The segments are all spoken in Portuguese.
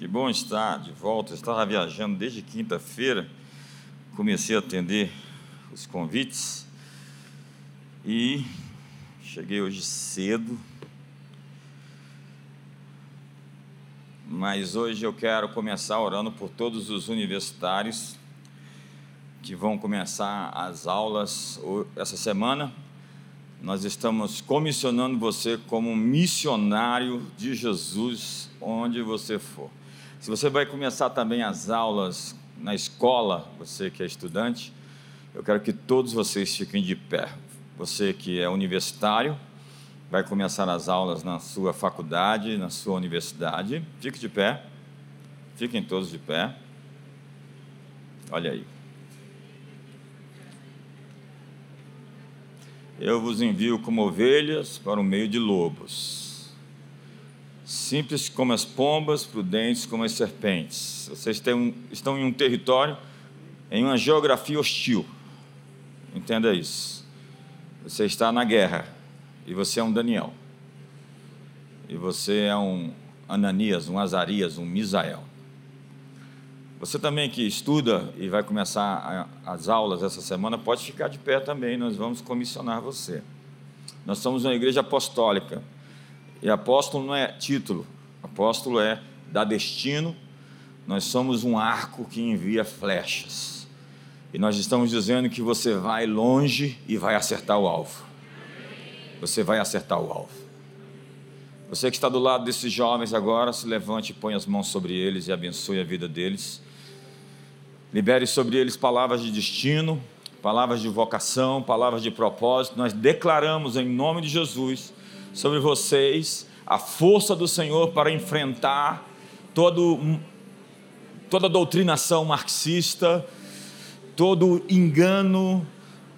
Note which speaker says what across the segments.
Speaker 1: Que bom estar de volta. Eu estava viajando desde quinta-feira, comecei a atender os convites e cheguei hoje cedo. Mas hoje eu quero começar orando por todos os universitários que vão começar as aulas essa semana. Nós estamos comissionando você como missionário de Jesus onde você for. Se você vai começar também as aulas na escola, você que é estudante, eu quero que todos vocês fiquem de pé. Você que é universitário, vai começar as aulas na sua faculdade, na sua universidade. Fique de pé. Fiquem todos de pé. Olha aí. Eu vos envio como ovelhas para o meio de lobos simples como as pombas, prudentes como as serpentes. Vocês estão em um território, em uma geografia hostil. Entenda isso. Você está na guerra e você é um Daniel. E você é um Ananias, um Azarias, um Misael. Você também que estuda e vai começar as aulas essa semana, pode ficar de pé também, nós vamos comissionar você. Nós somos uma igreja apostólica e apóstolo não é título, apóstolo é dar destino. Nós somos um arco que envia flechas. E nós estamos dizendo que você vai longe e vai acertar o alvo. Você vai acertar o alvo. Você que está do lado desses jovens agora, se levante e põe as mãos sobre eles e abençoe a vida deles. Libere sobre eles palavras de destino, palavras de vocação, palavras de propósito. Nós declaramos em nome de Jesus sobre vocês a força do Senhor para enfrentar todo, toda doutrinação marxista, todo engano,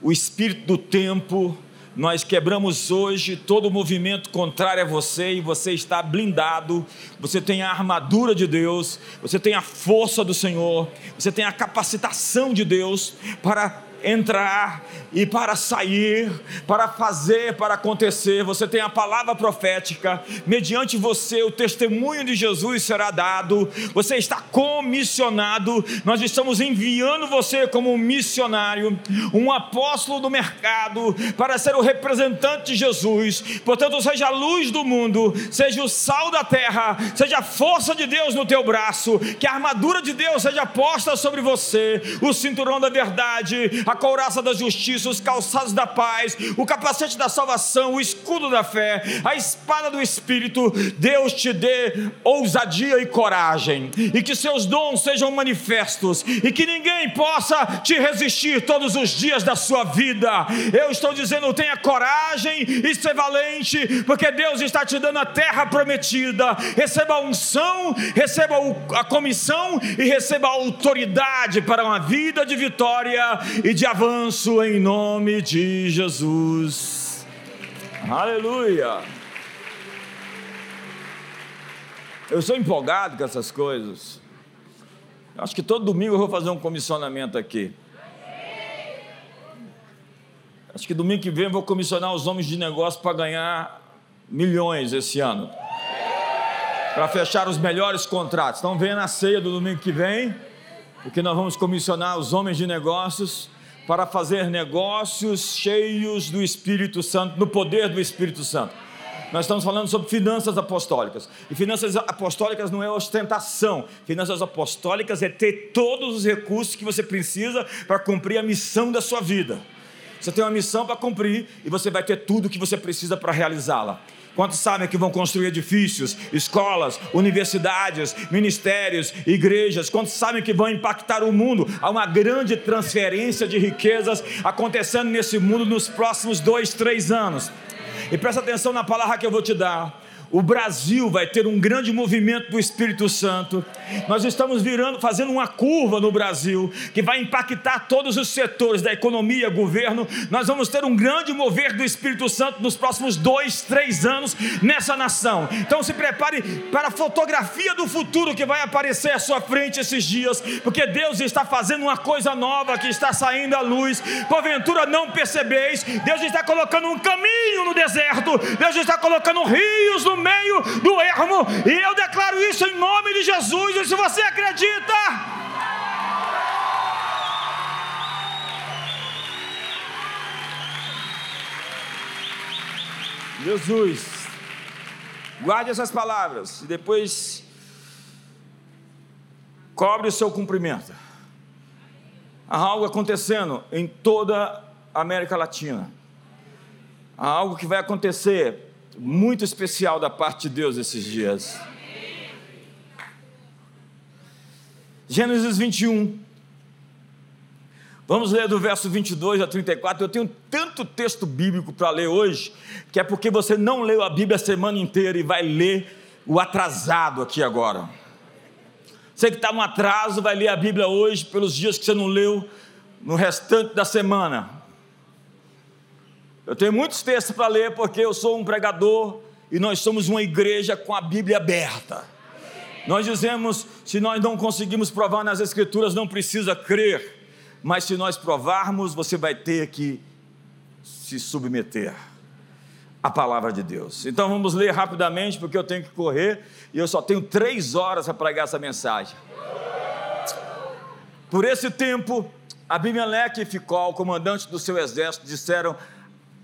Speaker 1: o espírito do tempo. Nós quebramos hoje todo movimento contrário a você e você está blindado. Você tem a armadura de Deus, você tem a força do Senhor, você tem a capacitação de Deus para entrar e para sair, para fazer, para acontecer. Você tem a palavra profética, mediante você o testemunho de Jesus será dado. Você está comissionado. Nós estamos enviando você como um missionário, um apóstolo do mercado, para ser o representante de Jesus. Portanto, seja a luz do mundo, seja o sal da terra, seja a força de Deus no teu braço, que a armadura de Deus seja posta sobre você, o cinturão da verdade, a couraça da justiça, os calçados da paz, o capacete da salvação, o escudo da fé, a espada do Espírito. Deus te dê ousadia e coragem, e que seus dons sejam manifestos, e que ninguém possa te resistir todos os dias da sua vida. Eu estou dizendo, tenha coragem e ser valente, porque Deus está te dando a terra prometida. Receba a unção, receba a comissão e receba a autoridade para uma vida de vitória e de de avanço em nome de Jesus. Aleluia. Eu sou empolgado com essas coisas. Acho que todo domingo eu vou fazer um comissionamento aqui. Acho que domingo que vem eu vou comissionar os homens de negócio para ganhar milhões esse ano. Para fechar os melhores contratos. Então venha na ceia do domingo que vem, porque nós vamos comissionar os homens de negócios para fazer negócios cheios do Espírito Santo, no poder do Espírito Santo. Nós estamos falando sobre finanças apostólicas. E finanças apostólicas não é ostentação. Finanças apostólicas é ter todos os recursos que você precisa para cumprir a missão da sua vida. Você tem uma missão para cumprir e você vai ter tudo o que você precisa para realizá-la. Quantos sabem que vão construir edifícios, escolas, universidades, ministérios, igrejas? Quantos sabem que vão impactar o mundo? Há uma grande transferência de riquezas acontecendo nesse mundo nos próximos dois, três anos. E presta atenção na palavra que eu vou te dar o Brasil vai ter um grande movimento do Espírito Santo. Nós estamos virando, fazendo uma curva no Brasil que vai impactar todos os setores da economia, governo. Nós vamos ter um grande mover do Espírito Santo nos próximos dois, três anos nessa nação. Então se prepare para a fotografia do futuro que vai aparecer à sua frente esses dias, porque Deus está fazendo uma coisa nova que está saindo à luz. Porventura não percebeis, Deus está colocando um caminho no deserto, Deus está colocando rios no meio do ermo, e eu declaro isso em nome de Jesus. E se você acredita, Jesus, guarde essas palavras e depois cobre o seu cumprimento. Há algo acontecendo em toda a América Latina. Há algo que vai acontecer muito especial da parte de Deus esses dias. Gênesis 21. Vamos ler do verso 22 a 34. Eu tenho tanto texto bíblico para ler hoje, que é porque você não leu a Bíblia a semana inteira e vai ler o atrasado aqui agora. Você que está no atraso vai ler a Bíblia hoje pelos dias que você não leu no restante da semana. Eu tenho muitos textos para ler porque eu sou um pregador e nós somos uma igreja com a Bíblia aberta. Nós dizemos: se nós não conseguimos provar nas Escrituras, não precisa crer mas se nós provarmos, você vai ter que se submeter à palavra de Deus. Então vamos ler rapidamente, porque eu tenho que correr e eu só tenho três horas para pregar essa mensagem. Por esse tempo, Abimeleque e Ficol, comandante do seu exército, disseram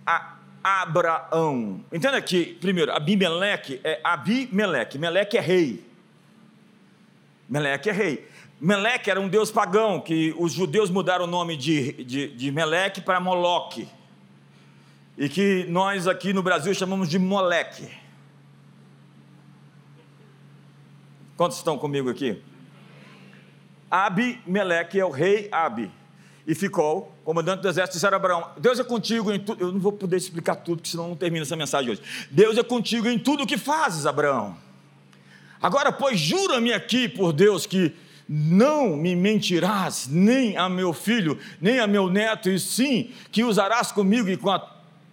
Speaker 1: a Abraão. Entenda aqui, primeiro, Abimeleque é Abimeleque. Meleque é rei. Meleque é rei. Meleque era um deus pagão, que os judeus mudaram o nome de, de, de Meleque para Moloque, e que nós aqui no Brasil chamamos de Moleque. Quantos estão comigo aqui? Abi Meleque é o rei Abi, e ficou comandante do exército, disseram a Abraão: Deus é contigo em tudo. Eu não vou poder explicar tudo, porque senão não termina essa mensagem hoje. Deus é contigo em tudo o que fazes, Abraão. Agora, pois, jura-me aqui por Deus que não me mentirás, nem a meu filho, nem a meu neto, e sim que usarás comigo e com a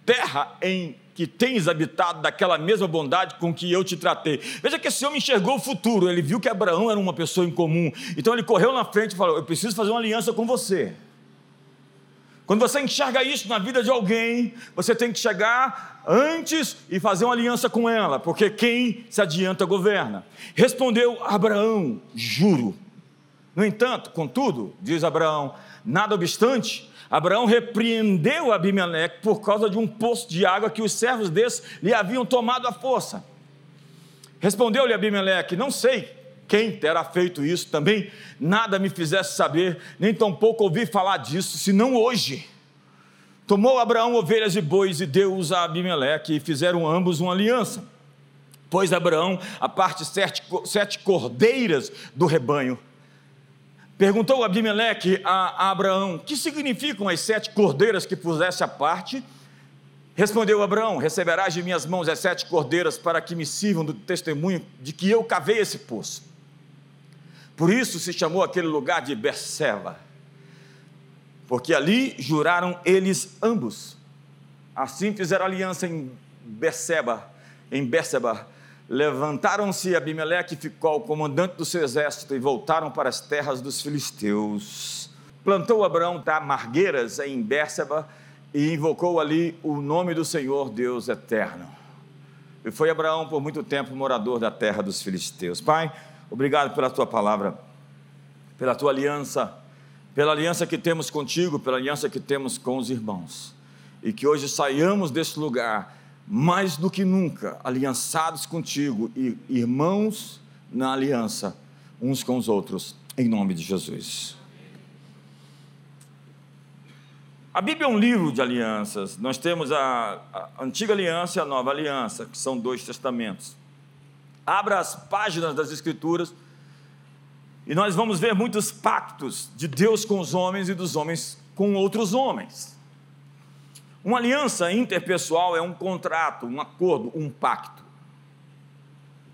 Speaker 1: terra em que tens habitado daquela mesma bondade com que eu te tratei. Veja que esse homem enxergou o futuro, ele viu que Abraão era uma pessoa incomum, então ele correu na frente e falou: Eu preciso fazer uma aliança com você. Quando você enxerga isso na vida de alguém, você tem que chegar antes e fazer uma aliança com ela, porque quem se adianta governa. Respondeu Abraão: Juro no entanto, contudo, diz Abraão, nada obstante, Abraão repreendeu Abimeleque por causa de um poço de água que os servos desse lhe haviam tomado à força. Respondeu-lhe Abimeleque: Não sei quem terá feito isso também, nada me fizesse saber, nem tampouco ouvi falar disso, senão hoje. Tomou Abraão ovelhas e bois e deu-os a Abimeleque, e fizeram ambos uma aliança. Pois Abraão, a parte sete, sete cordeiras do rebanho, Perguntou Abimeleque a Abraão: Que significam as sete cordeiras que pusesse à parte? Respondeu Abraão: Receberás de minhas mãos as sete cordeiras para que me sirvam do testemunho de que eu cavei esse poço. Por isso se chamou aquele lugar de Berseba, porque ali juraram eles ambos. Assim fizeram aliança em Berseba, em Berseba, Levantaram-se Abimeleque ficou o comandante do seu exército e voltaram para as terras dos filisteus. Plantou Abraão tamargueiras em Bérseba e invocou ali o nome do Senhor Deus eterno. E foi Abraão por muito tempo morador da terra dos filisteus. Pai, obrigado pela tua palavra, pela tua aliança, pela aliança que temos contigo, pela aliança que temos com os irmãos. E que hoje saiamos deste lugar mais do que nunca aliançados contigo e irmãos na aliança uns com os outros, em nome de Jesus. A Bíblia é um livro de alianças. Nós temos a, a antiga aliança e a nova aliança, que são dois testamentos. Abra as páginas das Escrituras e nós vamos ver muitos pactos de Deus com os homens e dos homens com outros homens. Uma aliança interpessoal é um contrato, um acordo, um pacto.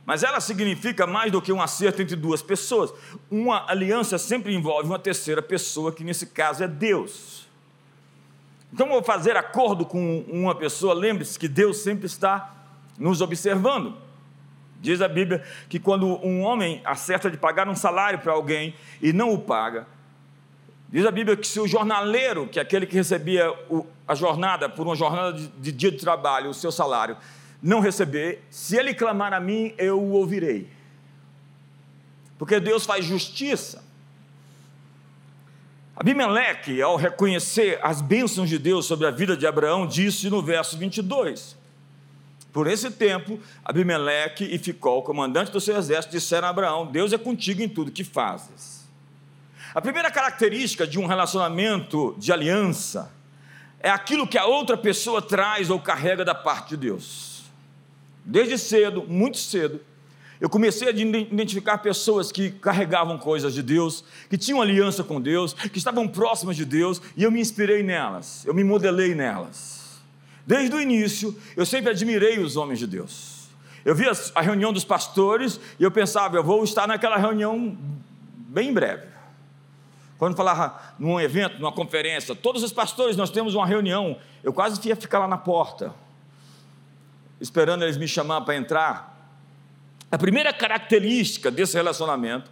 Speaker 1: Mas ela significa mais do que um acerto entre duas pessoas. Uma aliança sempre envolve uma terceira pessoa, que nesse caso é Deus. Então, vou fazer acordo com uma pessoa, lembre-se que Deus sempre está nos observando. Diz a Bíblia que quando um homem acerta de pagar um salário para alguém e não o paga, Diz a Bíblia que se o jornaleiro, que é aquele que recebia o, a jornada, por uma jornada de, de, dia de trabalho, o seu salário, não receber, se ele clamar a mim, eu o ouvirei. Porque Deus faz justiça. Abimeleque, ao reconhecer as bênçãos de Deus sobre a vida de Abraão, disse no verso 22: Por esse tempo, Abimeleque e Ficol, comandante do seu exército, disseram a Abraão: Deus é contigo em tudo que fazes. A primeira característica de um relacionamento de aliança é aquilo que a outra pessoa traz ou carrega da parte de Deus. Desde cedo, muito cedo, eu comecei a identificar pessoas que carregavam coisas de Deus, que tinham aliança com Deus, que estavam próximas de Deus, e eu me inspirei nelas, eu me modelei nelas. Desde o início, eu sempre admirei os homens de Deus. Eu via a reunião dos pastores e eu pensava, eu vou estar naquela reunião bem em breve. Quando falava num evento, numa conferência, todos os pastores, nós temos uma reunião, eu quase ia ficar lá na porta, esperando eles me chamar para entrar. A primeira característica desse relacionamento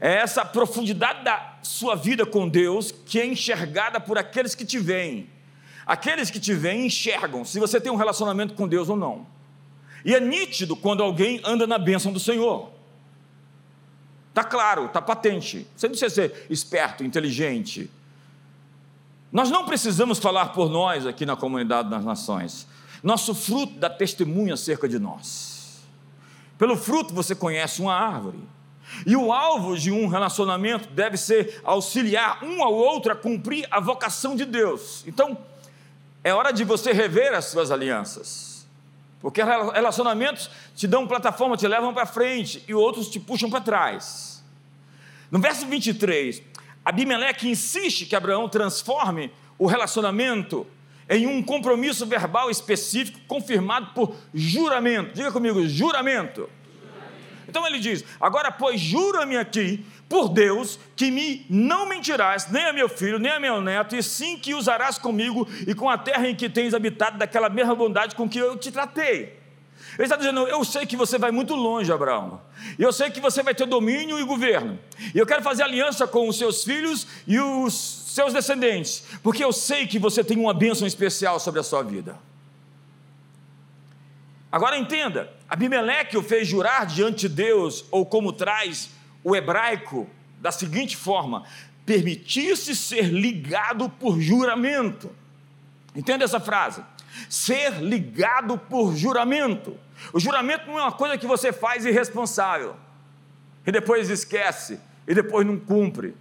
Speaker 1: é essa profundidade da sua vida com Deus que é enxergada por aqueles que te veem. Aqueles que te veem enxergam se você tem um relacionamento com Deus ou não. E é nítido quando alguém anda na bênção do Senhor. Está claro, está patente. Você não precisa ser esperto, inteligente. Nós não precisamos falar por nós aqui na comunidade das nações. Nosso fruto dá testemunho acerca de nós. Pelo fruto você conhece uma árvore. E o alvo de um relacionamento deve ser auxiliar um ao outro a cumprir a vocação de Deus. Então, é hora de você rever as suas alianças. Porque relacionamentos te dão plataforma, te levam para frente e outros te puxam para trás. No verso 23, Abimeleque insiste que Abraão transforme o relacionamento em um compromisso verbal específico confirmado por juramento. Diga comigo, juramento. Então ele diz: Agora, pois, jura-me aqui, por Deus, que me não mentirás, nem a meu filho, nem a meu neto, e sim que usarás comigo e com a terra em que tens habitado, daquela mesma bondade com que eu te tratei. Ele está dizendo: Eu sei que você vai muito longe, Abraão. Eu sei que você vai ter domínio e governo. E eu quero fazer aliança com os seus filhos e os seus descendentes, porque eu sei que você tem uma bênção especial sobre a sua vida. Agora entenda: Abimeleque o fez jurar diante de Deus, ou como traz o hebraico, da seguinte forma: permitir-se ser ligado por juramento. Entenda essa frase? Ser ligado por juramento. O juramento não é uma coisa que você faz irresponsável e depois esquece e depois não cumpre.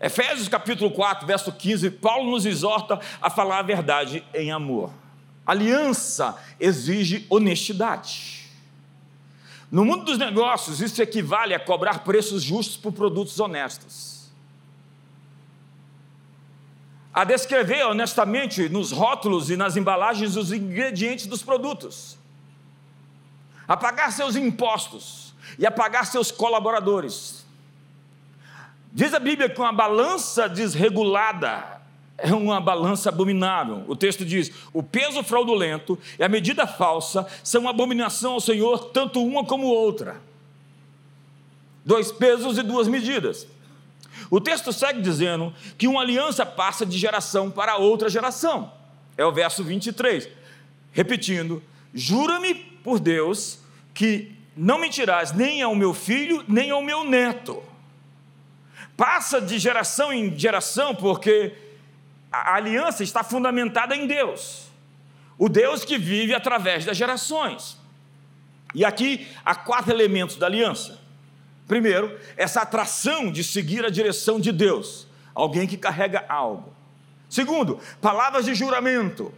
Speaker 1: Efésios capítulo 4, verso 15, Paulo nos exorta a falar a verdade em amor. Aliança exige honestidade. No mundo dos negócios, isso equivale a cobrar preços justos por produtos honestos. A descrever honestamente nos rótulos e nas embalagens os ingredientes dos produtos. A pagar seus impostos e a pagar seus colaboradores Diz a Bíblia que uma balança desregulada é uma balança abominável. O texto diz: o peso fraudulento e a medida falsa são uma abominação ao Senhor, tanto uma como outra. Dois pesos e duas medidas. O texto segue dizendo que uma aliança passa de geração para outra geração. É o verso 23. Repetindo: Jura-me por Deus que não mentirás nem ao meu filho, nem ao meu neto passa de geração em geração, porque a aliança está fundamentada em Deus, o Deus que vive através das gerações. E aqui há quatro elementos da aliança. Primeiro, essa atração de seguir a direção de Deus, alguém que carrega algo. Segundo, palavras de juramento,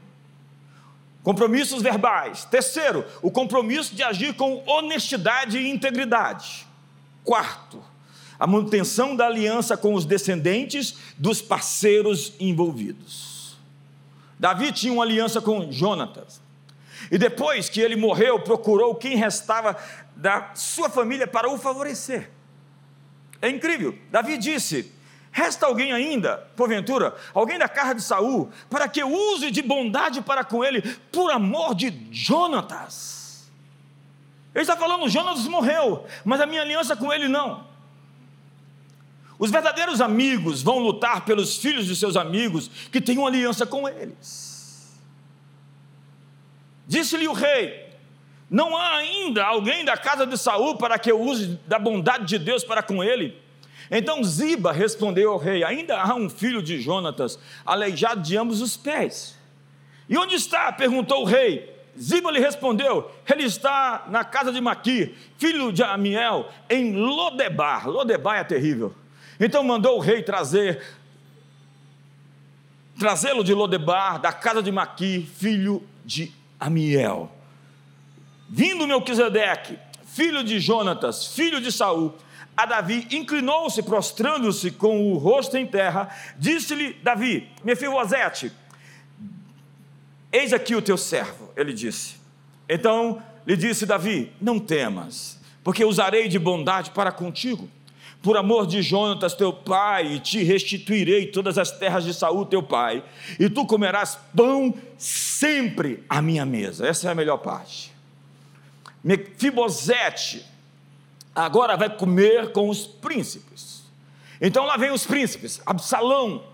Speaker 1: compromissos verbais. Terceiro, o compromisso de agir com honestidade e integridade. Quarto, a manutenção da aliança com os descendentes dos parceiros envolvidos. Davi tinha uma aliança com Jonatas. E depois que ele morreu, procurou quem restava da sua família para o favorecer. É incrível. Davi disse: Resta alguém ainda, porventura, alguém da casa de Saul, para que eu use de bondade para com ele, por amor de Jonatas. Ele está falando, Jonatas morreu, mas a minha aliança com ele não. Os verdadeiros amigos vão lutar pelos filhos de seus amigos que têm uma aliança com eles. Disse-lhe o rei: Não há ainda alguém da casa de Saul para que eu use da bondade de Deus para com ele? Então Ziba respondeu ao rei: Ainda há um filho de Jonatas, aleijado de ambos os pés. E onde está? perguntou o rei. Ziba lhe respondeu: Ele está na casa de Maqui, filho de Amiel, em Lodebar. Lodebar é terrível. Então mandou o rei trazer trazê-lo de Lodebar, da casa de Maqui, filho de Amiel. Vindo Melquisedeque, filho de Jonatas, filho de Saul, a Davi, inclinou-se, prostrando-se com o rosto em terra, disse-lhe Davi, Mefibosete, eis aqui o teu servo, ele disse. Então lhe disse Davi, não temas, porque usarei de bondade para contigo, por amor de Jonatas teu pai, te restituirei todas as terras de Saul teu pai, e tu comerás pão sempre à minha mesa. Essa é a melhor parte. Mefibosete agora vai comer com os príncipes. Então lá vem os príncipes, Absalão,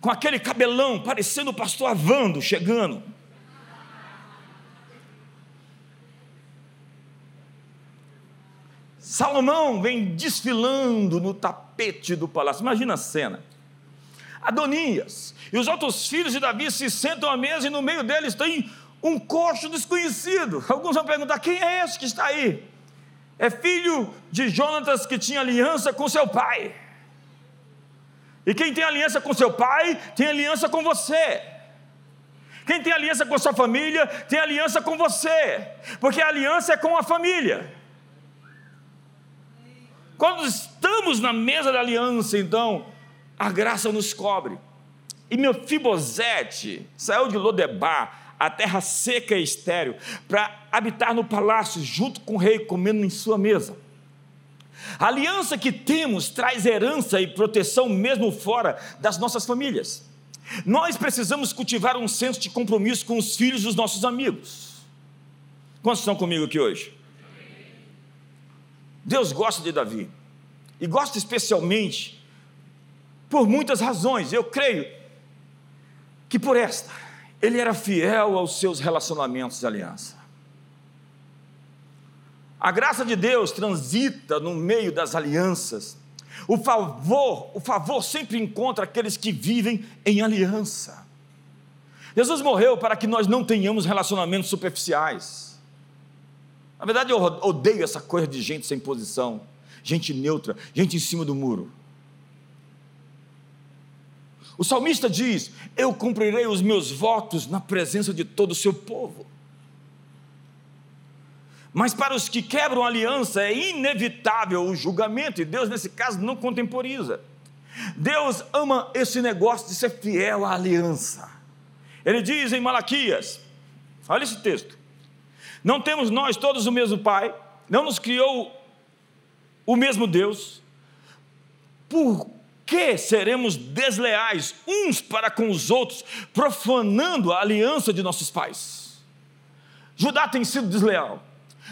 Speaker 1: com aquele cabelão, parecendo o pastor Avando, chegando. Salomão vem desfilando no tapete do palácio. Imagina a cena. Adonias e os outros filhos de Davi se sentam à mesa e no meio deles tem um coxo desconhecido. Alguns vão perguntar: quem é esse que está aí? É filho de Jonatas que tinha aliança com seu pai. E quem tem aliança com seu pai, tem aliança com você. Quem tem aliança com sua família, tem aliança com você. Porque a aliança é com a família. Quando estamos na mesa da aliança, então, a graça nos cobre. E meu Fibosete saiu de Lodebar, a terra seca e estéril, para habitar no palácio junto com o rei, comendo em sua mesa. A aliança que temos traz herança e proteção mesmo fora das nossas famílias. Nós precisamos cultivar um senso de compromisso com os filhos dos nossos amigos. Quantos estão comigo aqui hoje? Deus gosta de Davi, e gosta especialmente por muitas razões, eu creio que por esta, ele era fiel aos seus relacionamentos de aliança. A graça de Deus transita no meio das alianças. O favor, o favor sempre encontra aqueles que vivem em aliança. Jesus morreu para que nós não tenhamos relacionamentos superficiais. Na verdade, eu odeio essa coisa de gente sem posição, gente neutra, gente em cima do muro. O salmista diz: Eu cumprirei os meus votos na presença de todo o seu povo. Mas para os que quebram aliança é inevitável o julgamento, e Deus, nesse caso, não contemporiza. Deus ama esse negócio de ser fiel à aliança. Ele diz em Malaquias: olha esse texto. Não temos nós todos o mesmo Pai? Não nos criou o mesmo Deus? Por que seremos desleais uns para com os outros, profanando a aliança de nossos pais? Judá tem sido desleal.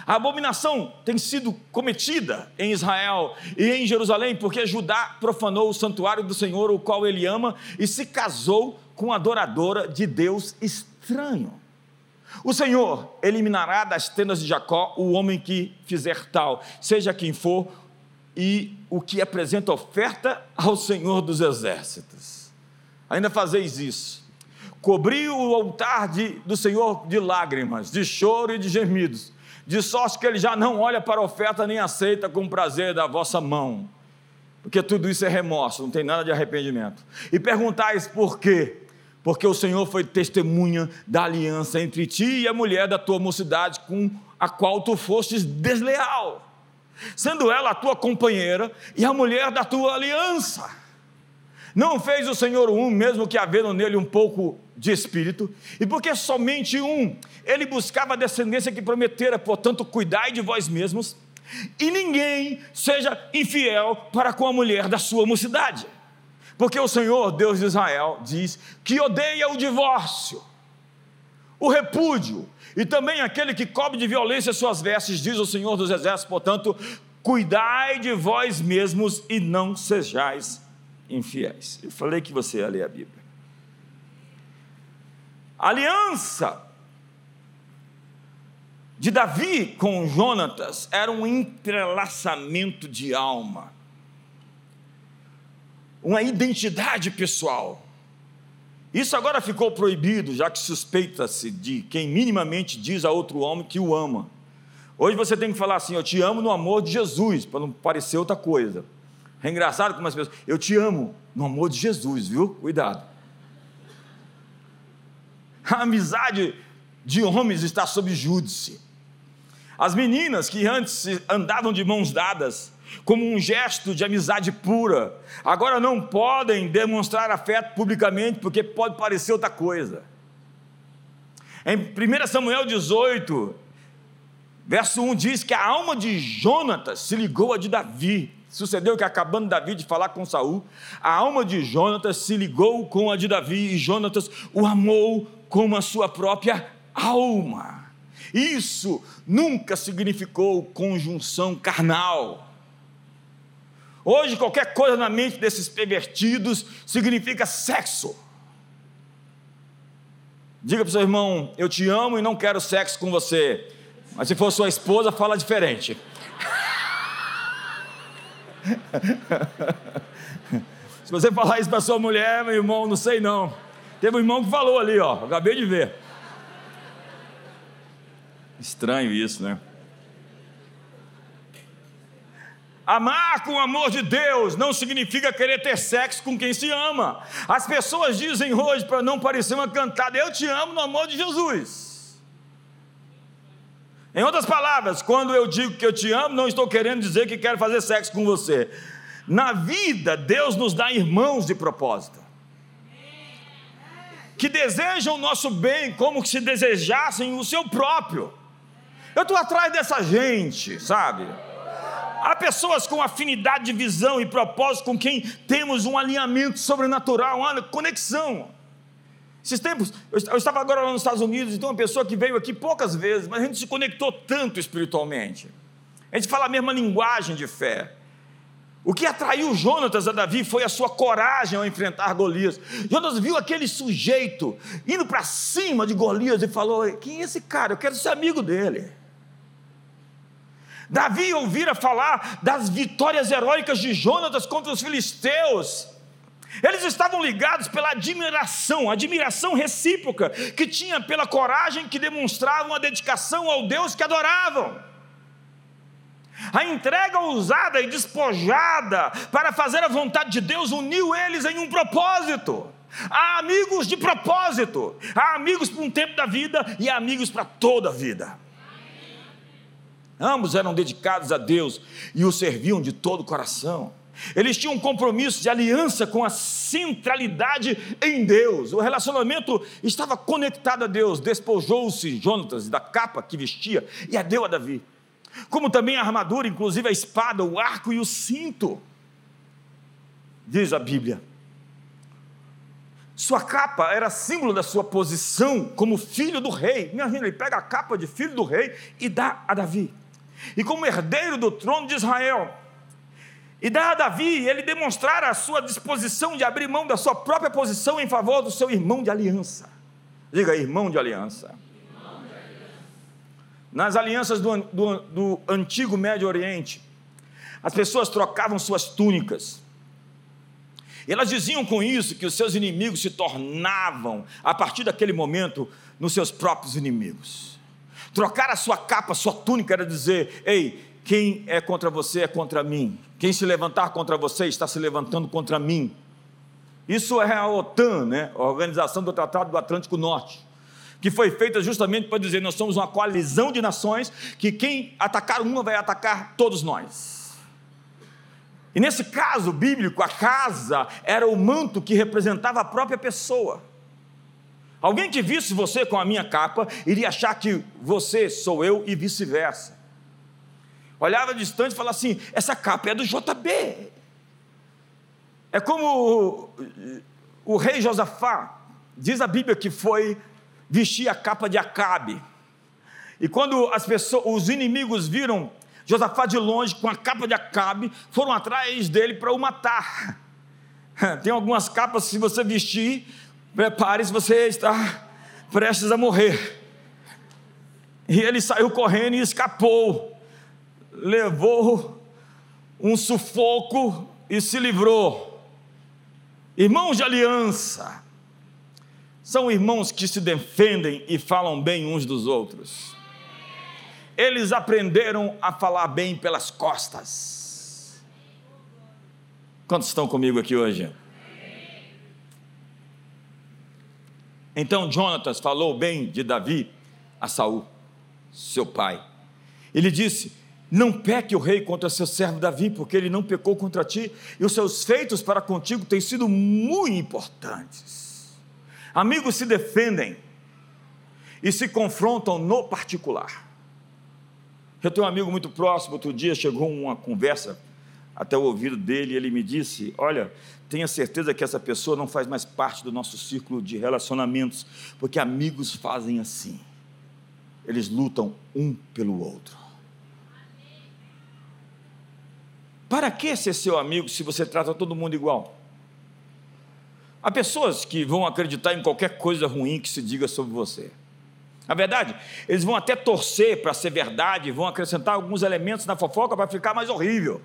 Speaker 1: A abominação tem sido cometida em Israel e em Jerusalém, porque Judá profanou o santuário do Senhor, o qual ele ama, e se casou com a adoradora de Deus estranho. O Senhor eliminará das tendas de Jacó o homem que fizer tal, seja quem for, e o que apresenta oferta ao Senhor dos exércitos. Ainda fazeis isso. Cobri o altar de, do Senhor de lágrimas, de choro e de gemidos, de sorte que ele já não olha para a oferta nem aceita com prazer da vossa mão, porque tudo isso é remorso, não tem nada de arrependimento. E perguntais por quê? Porque o Senhor foi testemunha da aliança entre ti e a mulher da tua mocidade, com a qual tu fostes desleal, sendo ela a tua companheira e a mulher da tua aliança. Não fez o Senhor um, mesmo que havendo nele um pouco de espírito, e porque somente um, ele buscava a descendência que prometera, portanto, cuidai de vós mesmos, e ninguém seja infiel para com a mulher da sua mocidade. Porque o Senhor, Deus de Israel, diz que odeia o divórcio, o repúdio, e também aquele que cobre de violência suas vestes, diz o Senhor dos Exércitos, portanto, cuidai de vós mesmos e não sejais infiéis. Eu falei que você ia ler a Bíblia. Aliança de Davi com Jonatas era um entrelaçamento de alma, uma identidade pessoal. Isso agora ficou proibido, já que suspeita-se de quem minimamente diz a outro homem que o ama. Hoje você tem que falar assim: Eu te amo no amor de Jesus, para não parecer outra coisa. É engraçado como as pessoas, eu te amo no amor de Jesus, viu? Cuidado. A amizade de homens está sob júdice. As meninas que antes andavam de mãos dadas, como um gesto de amizade pura, agora não podem demonstrar afeto publicamente porque pode parecer outra coisa. Em 1 Samuel 18, verso 1 diz que a alma de Jonatas se ligou a de Davi. Sucedeu que, acabando Davi de falar com Saul, a alma de Jonatas se ligou com a de Davi e Jonatas o amou como a sua própria alma. Isso nunca significou conjunção carnal. Hoje, qualquer coisa na mente desses pervertidos significa sexo. Diga para o seu irmão: Eu te amo e não quero sexo com você. Mas se for sua esposa, fala diferente. Se você falar isso para sua mulher, meu irmão, não sei não. Teve um irmão que falou ali, ó, acabei de ver. Estranho isso, né? Amar com o amor de Deus não significa querer ter sexo com quem se ama. As pessoas dizem hoje, para não parecer uma cantada, eu te amo no amor de Jesus. Em outras palavras, quando eu digo que eu te amo, não estou querendo dizer que quero fazer sexo com você. Na vida, Deus nos dá irmãos de propósito. Que desejam o nosso bem como se desejassem o seu próprio. Eu estou atrás dessa gente, sabe? Há pessoas com afinidade de visão e propósito com quem temos um alinhamento sobrenatural, uma conexão. Esses tempos, eu estava agora lá nos Estados Unidos e uma pessoa que veio aqui poucas vezes, mas a gente se conectou tanto espiritualmente. A gente fala a mesma linguagem de fé. O que atraiu Jonatas a Davi foi a sua coragem ao enfrentar Golias. Jonatas viu aquele sujeito indo para cima de Golias e falou: Quem é esse cara? Eu quero ser amigo dele. Davi ouvira falar das vitórias heróicas de Jonatas contra os filisteus eles estavam ligados pela admiração, admiração recíproca que tinha pela coragem que demonstravam a dedicação ao Deus que adoravam. A entrega ousada e despojada para fazer a vontade de Deus uniu eles em um propósito. Há amigos de propósito, há amigos para um tempo da vida e há amigos para toda a vida. Ambos eram dedicados a Deus e o serviam de todo o coração. Eles tinham um compromisso de aliança com a centralidade em Deus. O relacionamento estava conectado a Deus. Despojou-se Jonatas da capa que vestia e a deu a Davi. Como também a armadura, inclusive a espada, o arco e o cinto. Diz a Bíblia. Sua capa era símbolo da sua posição como filho do rei. Imagina, ele pega a capa de filho do rei e dá a Davi. E como herdeiro do trono de Israel, e dá a Davi ele demonstrar a sua disposição de abrir mão da sua própria posição em favor do seu irmão de aliança. Diga, irmão de aliança. Nas alianças do, do, do antigo Médio Oriente, as pessoas trocavam suas túnicas. E elas diziam com isso que os seus inimigos se tornavam, a partir daquele momento, nos seus próprios inimigos. Trocar a sua capa, a sua túnica, era dizer: ei, quem é contra você é contra mim. Quem se levantar contra você está se levantando contra mim. Isso é a OTAN, né? a Organização do Tratado do Atlântico Norte, que foi feita justamente para dizer: nós somos uma coalizão de nações que quem atacar uma vai atacar todos nós. E nesse caso bíblico, a casa era o manto que representava a própria pessoa. Alguém que visse você com a minha capa iria achar que você sou eu e vice-versa olhava distante e falava assim: essa capa é do JB. É como o, o rei Josafá, diz a Bíblia que foi vestir a capa de Acabe. E quando as pessoas, os inimigos viram Josafá de longe com a capa de Acabe, foram atrás dele para o matar. Tem algumas capas, se você vestir, prepare-se, você está prestes a morrer. E ele saiu correndo e escapou, levou um sufoco e se livrou. Irmãos de aliança, são irmãos que se defendem e falam bem uns dos outros. Eles aprenderam a falar bem pelas costas. Quantos estão comigo aqui hoje? Então Jonatas falou bem de Davi a Saul, seu pai. Ele disse: Não peque o rei contra seu servo Davi, porque ele não pecou contra ti, e os seus feitos para contigo têm sido muito importantes. Amigos se defendem e se confrontam no particular. Eu tenho um amigo muito próximo, outro dia chegou uma conversa até o ouvido dele, e ele me disse: Olha, tenha certeza que essa pessoa não faz mais parte do nosso círculo de relacionamentos, porque amigos fazem assim, eles lutam um pelo outro. Para que ser seu amigo se você trata todo mundo igual? Há pessoas que vão acreditar em qualquer coisa ruim que se diga sobre você. Na verdade, eles vão até torcer para ser verdade, vão acrescentar alguns elementos na fofoca para ficar mais horrível.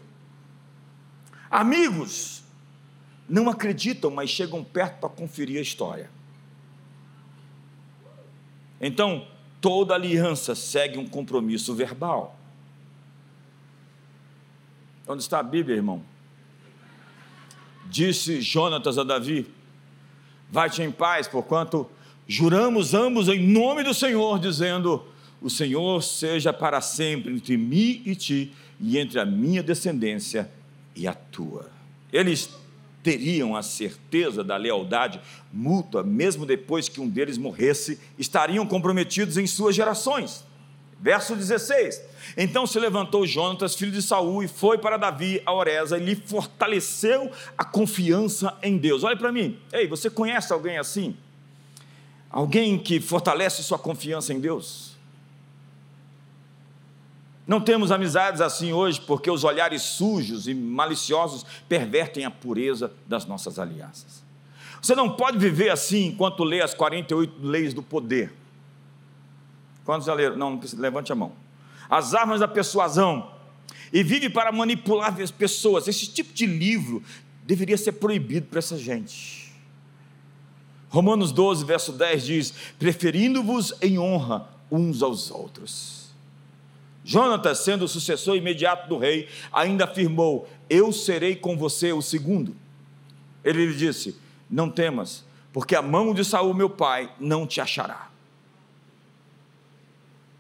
Speaker 1: Amigos não acreditam, mas chegam perto para conferir a história. Então, toda aliança segue um compromisso verbal. Onde está a Bíblia, irmão? Disse Jonatas a Davi: Vai-te em paz, porquanto juramos ambos em nome do Senhor, dizendo: O Senhor seja para sempre entre mim e ti, e entre a minha descendência e a tua. Eles teriam a certeza da lealdade mútua, mesmo depois que um deles morresse, estariam comprometidos em suas gerações. Verso 16: Então se levantou Jonatas, filho de Saul, e foi para Davi a Oreza, e lhe fortaleceu a confiança em Deus. Olha para mim, ei, você conhece alguém assim? Alguém que fortalece sua confiança em Deus? Não temos amizades assim hoje porque os olhares sujos e maliciosos pervertem a pureza das nossas alianças. Você não pode viver assim enquanto lê as 48 leis do poder. Quantos já leram? Não, levante a mão. As armas da persuasão. E vive para manipular as pessoas. Esse tipo de livro deveria ser proibido para essa gente. Romanos 12, verso 10 diz: preferindo-vos em honra uns aos outros. Jonatas, sendo o sucessor imediato do rei, ainda afirmou: Eu serei com você o segundo. Ele lhe disse: Não temas, porque a mão de Saul, meu pai, não te achará.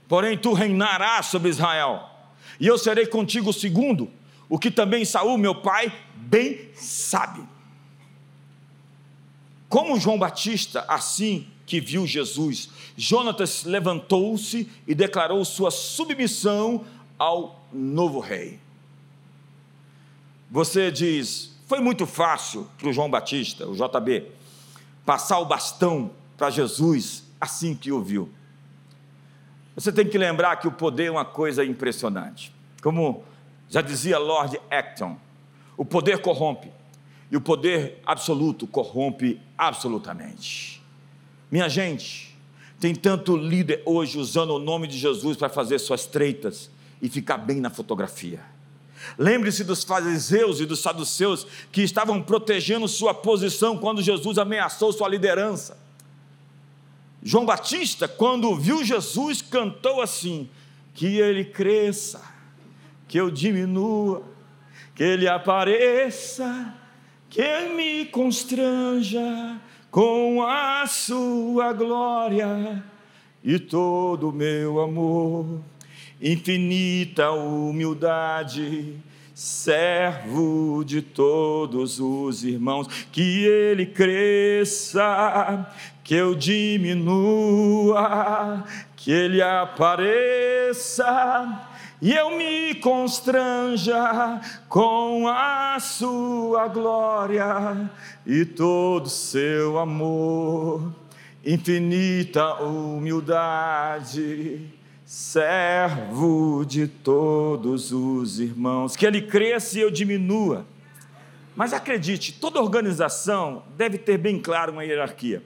Speaker 1: Porém, tu reinarás sobre Israel, e eu serei contigo o segundo, o que também Saul, meu pai, bem sabe. Como João Batista, assim que viu Jesus. Jonatas levantou-se e declarou sua submissão ao novo rei. Você diz, foi muito fácil para o João Batista, o JB, passar o bastão para Jesus assim que ouviu. Você tem que lembrar que o poder é uma coisa impressionante. Como já dizia Lord Acton, o poder corrompe, e o poder absoluto corrompe absolutamente. Minha gente, tem tanto líder hoje usando o nome de Jesus para fazer suas treitas e ficar bem na fotografia. Lembre-se dos fariseus e dos saduceus que estavam protegendo sua posição quando Jesus ameaçou sua liderança. João Batista, quando viu Jesus, cantou assim: Que ele cresça, que eu diminua, que ele apareça, que me constranja com a sua glória e todo o meu amor, infinita humildade, servo de todos os irmãos, que ele cresça, que eu diminua, que ele apareça e eu me constranja com a sua glória e todo seu amor, infinita humildade, servo de todos os irmãos, que ele cresça e eu diminua. Mas acredite, toda organização deve ter bem claro uma hierarquia.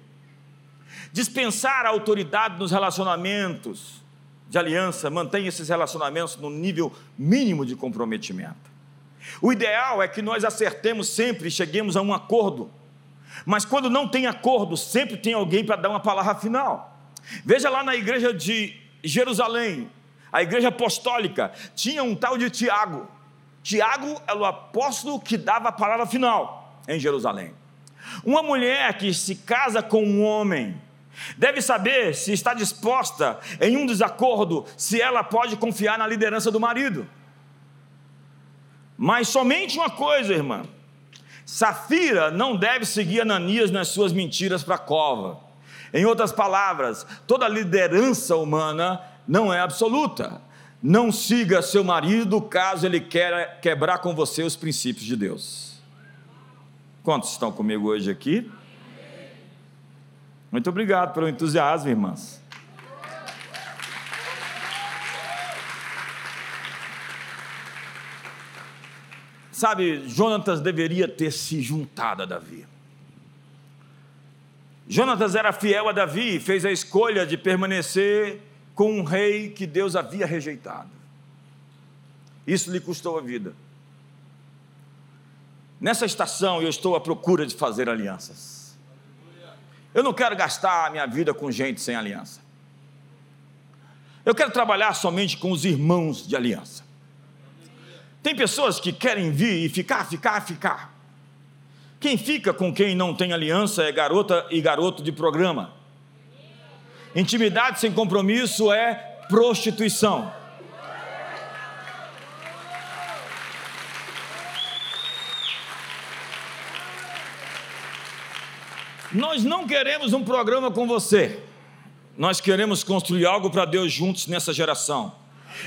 Speaker 1: Dispensar a autoridade nos relacionamentos de aliança, mantenha esses relacionamentos no nível mínimo de comprometimento. O ideal é que nós acertemos sempre e cheguemos a um acordo. Mas quando não tem acordo, sempre tem alguém para dar uma palavra final. Veja lá na igreja de Jerusalém, a igreja apostólica, tinha um tal de Tiago. Tiago era o apóstolo que dava a palavra final em Jerusalém. Uma mulher que se casa com um homem deve saber se está disposta em um desacordo, se ela pode confiar na liderança do marido. Mas somente uma coisa, irmã: Safira não deve seguir Ananias nas suas mentiras para a cova. Em outras palavras, toda liderança humana não é absoluta. Não siga seu marido caso ele queira quebrar com você os princípios de Deus. Quantos estão comigo hoje aqui? Muito obrigado pelo entusiasmo, irmãs. Sabe, Jonatas deveria ter se juntado a Davi. Jonatas era fiel a Davi e fez a escolha de permanecer com um rei que Deus havia rejeitado. Isso lhe custou a vida. Nessa estação eu estou à procura de fazer alianças. Eu não quero gastar a minha vida com gente sem aliança. Eu quero trabalhar somente com os irmãos de aliança. Tem pessoas que querem vir e ficar, ficar, ficar. Quem fica com quem não tem aliança é garota e garoto de programa. Intimidade sem compromisso é prostituição. Nós não queremos um programa com você. Nós queremos construir algo para Deus juntos nessa geração.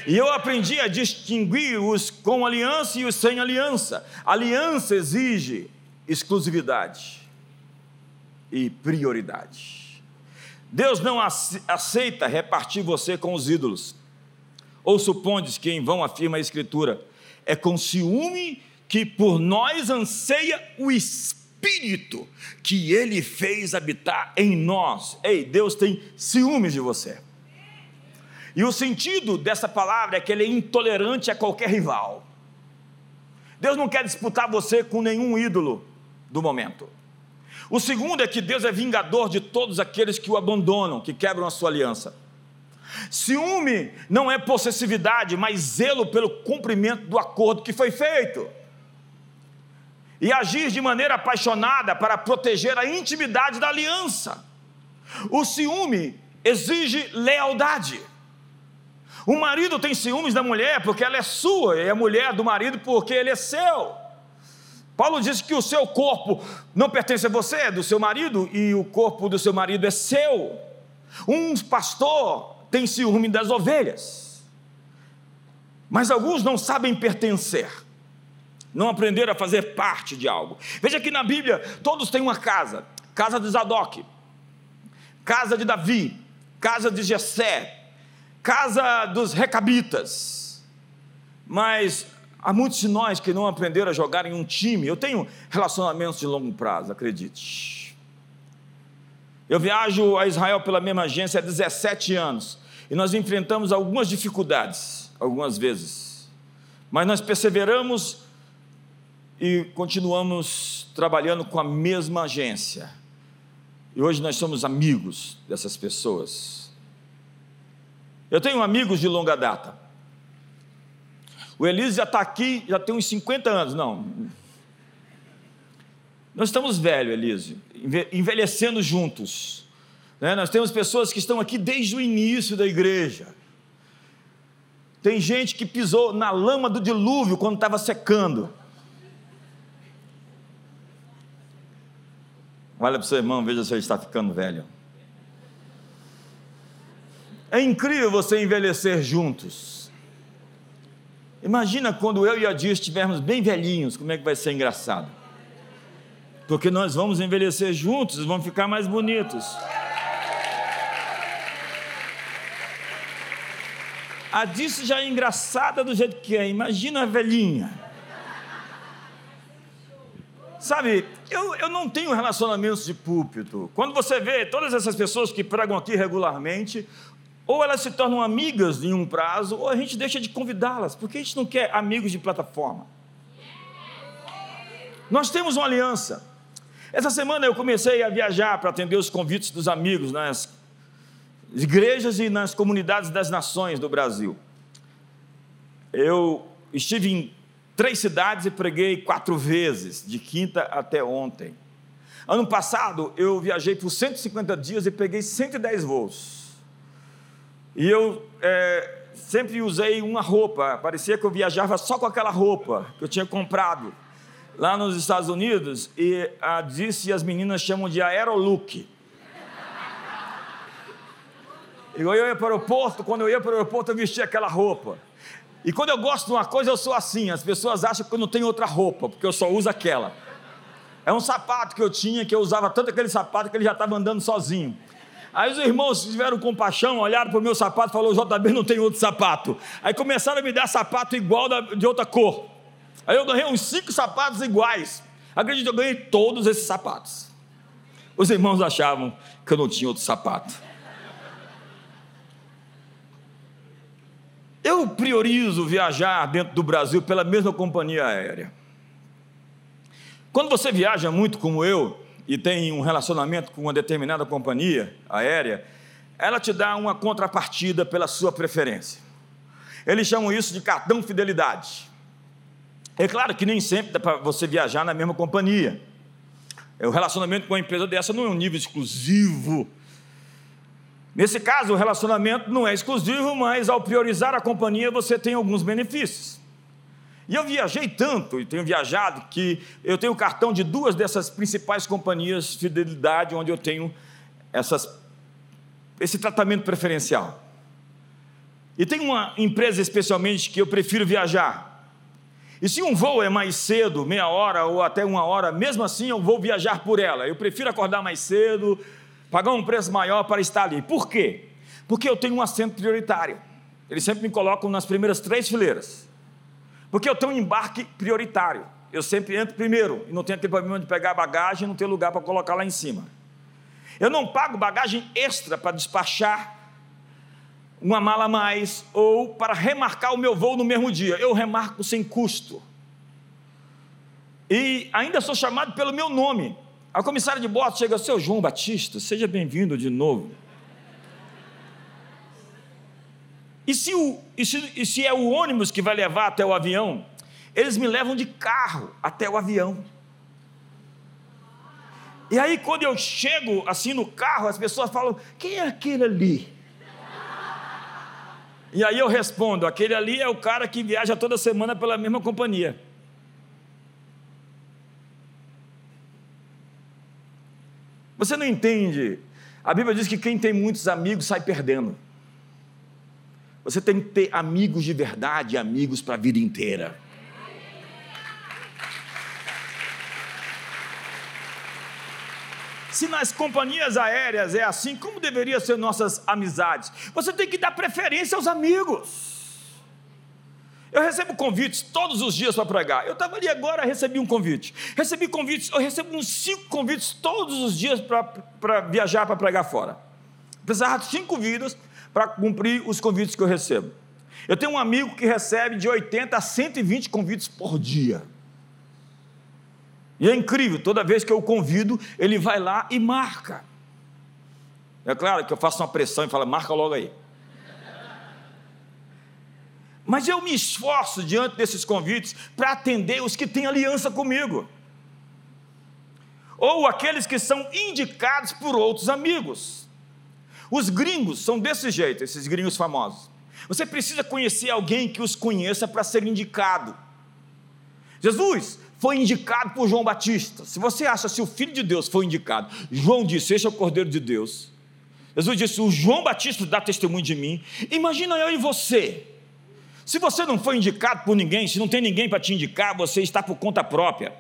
Speaker 1: E eu aprendi a distinguir os com aliança e os sem aliança. Aliança exige exclusividade e prioridade. Deus não aceita repartir você com os ídolos. Ou supondes que em vão afirma a Escritura, é com ciúme que por nós anseia o Espírito que Ele fez habitar em nós. Ei, Deus tem ciúmes de você. E o sentido dessa palavra é que ele é intolerante a qualquer rival. Deus não quer disputar você com nenhum ídolo do momento. O segundo é que Deus é vingador de todos aqueles que o abandonam, que quebram a sua aliança. Ciúme não é possessividade, mas zelo pelo cumprimento do acordo que foi feito. E agir de maneira apaixonada para proteger a intimidade da aliança. O ciúme exige lealdade. O marido tem ciúmes da mulher porque ela é sua, e a mulher do marido porque ele é seu. Paulo disse que o seu corpo não pertence a você, é do seu marido, e o corpo do seu marido é seu. Um pastor tem ciúme das ovelhas, mas alguns não sabem pertencer, não aprenderam a fazer parte de algo. Veja que na Bíblia todos têm uma casa: casa de Zadok, casa de Davi, casa de Jessé, casa dos recabitas. Mas há muitos de nós que não aprenderam a jogar em um time. Eu tenho relacionamentos de longo prazo, acredite. Eu viajo a Israel pela mesma agência há 17 anos e nós enfrentamos algumas dificuldades, algumas vezes, mas nós perseveramos e continuamos trabalhando com a mesma agência. E hoje nós somos amigos dessas pessoas. Eu tenho amigos de longa data. O Elise já está aqui, já tem uns 50 anos, não. Nós estamos velhos, Elise, envelhecendo juntos. Né? Nós temos pessoas que estão aqui desde o início da igreja. Tem gente que pisou na lama do dilúvio quando estava secando. Olha para o seu irmão, veja se ele está ficando velho. É incrível você envelhecer juntos. Imagina quando eu e a Dia estivermos bem velhinhos, como é que vai ser engraçado. Porque nós vamos envelhecer juntos, vamos ficar mais bonitos. A Dice já é engraçada do jeito que é, imagina a velhinha. Sabe, eu, eu não tenho relacionamentos de púlpito. Quando você vê todas essas pessoas que pregam aqui regularmente, ou elas se tornam amigas em um prazo, ou a gente deixa de convidá-las, porque a gente não quer amigos de plataforma. Nós temos uma aliança. Essa semana eu comecei a viajar para atender os convites dos amigos nas igrejas e nas comunidades das nações do Brasil. Eu estive em três cidades e preguei quatro vezes, de quinta até ontem. Ano passado eu viajei por 150 dias e peguei 110 voos. E eu é, sempre usei uma roupa, parecia que eu viajava só com aquela roupa que eu tinha comprado lá nos Estados Unidos. E a Disse e as meninas chamam de aerolook. Eu ia para o aeroporto, quando eu ia para o aeroporto eu vestia aquela roupa. E quando eu gosto de uma coisa, eu sou assim. As pessoas acham que eu não tenho outra roupa, porque eu só uso aquela. É um sapato que eu tinha, que eu usava tanto aquele sapato que ele já estava andando sozinho. Aí os irmãos tiveram compaixão, olharam para o meu sapato e falaram: JB não tem outro sapato. Aí começaram a me dar sapato igual de outra cor. Aí eu ganhei uns cinco sapatos iguais. Acredito, eu ganhei todos esses sapatos. Os irmãos achavam que eu não tinha outro sapato. Eu priorizo viajar dentro do Brasil pela mesma companhia aérea. Quando você viaja muito como eu e tem um relacionamento com uma determinada companhia aérea, ela te dá uma contrapartida pela sua preferência. Eles chamam isso de cartão fidelidade. É claro que nem sempre dá para você viajar na mesma companhia. O relacionamento com uma empresa dessa não é um nível exclusivo Nesse caso, o relacionamento não é exclusivo, mas ao priorizar a companhia, você tem alguns benefícios. E eu viajei tanto, e tenho viajado, que eu tenho cartão de duas dessas principais companhias de fidelidade, onde eu tenho essas, esse tratamento preferencial. E tem uma empresa especialmente que eu prefiro viajar. E se um voo é mais cedo, meia hora ou até uma hora, mesmo assim eu vou viajar por ela. Eu prefiro acordar mais cedo, pagar um preço maior para estar ali. Por quê? Porque eu tenho um assento prioritário. Eles sempre me colocam nas primeiras três fileiras. Porque eu tenho um embarque prioritário. Eu sempre entro primeiro e não tenho aquele problema de pegar bagagem e não ter lugar para colocar lá em cima. Eu não pago bagagem extra para despachar uma mala a mais ou para remarcar o meu voo no mesmo dia. Eu remarco sem custo. E ainda sou chamado pelo meu nome. A comissária de bordo chega, seu João Batista, seja bem-vindo de novo. E se, o, e, se, e se é o ônibus que vai levar até o avião, eles me levam de carro até o avião. E aí, quando eu chego assim no carro, as pessoas falam: quem é aquele ali? E aí eu respondo: aquele ali é o cara que viaja toda semana pela mesma companhia. Você não entende. A Bíblia diz que quem tem muitos amigos sai perdendo. Você tem que ter amigos de verdade, amigos para a vida inteira. Se nas companhias aéreas é assim, como deveriam ser nossas amizades? Você tem que dar preferência aos amigos. Eu recebo convites todos os dias para pregar. Eu estava ali agora, recebi um convite. Recebi convites, eu recebo uns cinco convites todos os dias para viajar para pregar fora. Precisava de cinco vidas para cumprir os convites que eu recebo. Eu tenho um amigo que recebe de 80 a 120 convites por dia. E é incrível, toda vez que eu o convido, ele vai lá e marca. É claro que eu faço uma pressão e falo, marca logo aí. Mas eu me esforço diante desses convites para atender os que têm aliança comigo. Ou aqueles que são indicados por outros amigos. Os gringos são desse jeito, esses gringos famosos. Você precisa conhecer alguém que os conheça para ser indicado. Jesus foi indicado por João Batista. Se você acha se o Filho de Deus foi indicado, João disse: Este é o Cordeiro de Deus. Jesus disse: O João Batista dá testemunho de mim. Imagina eu e você se você não foi indicado por ninguém, se não tem ninguém para te indicar, você está por conta própria.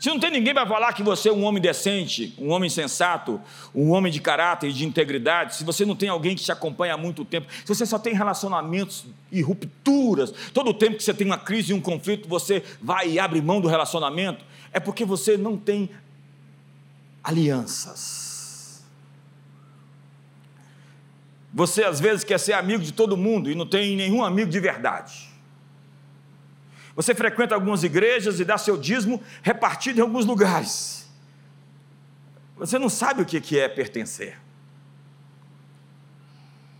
Speaker 1: Se não tem ninguém para falar que você é um homem decente, um homem sensato, um homem de caráter e de integridade, se você não tem alguém que te acompanha há muito tempo, se você só tem relacionamentos e rupturas, todo o tempo que você tem uma crise e um conflito, você vai e abre mão do relacionamento, é porque você não tem alianças. Você às vezes quer ser amigo de todo mundo e não tem nenhum amigo de verdade. Você frequenta algumas igrejas e dá seu dízimo repartido em alguns lugares. Você não sabe o que é pertencer.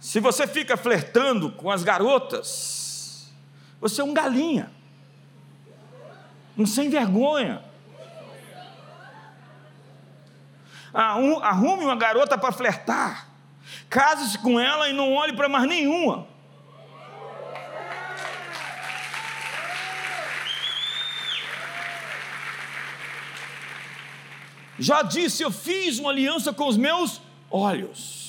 Speaker 1: Se você fica flertando com as garotas, você é um galinha, um sem vergonha. Arrume uma garota para flertar, case-se com ela e não olhe para mais nenhuma. Já disse, eu fiz uma aliança com os meus olhos.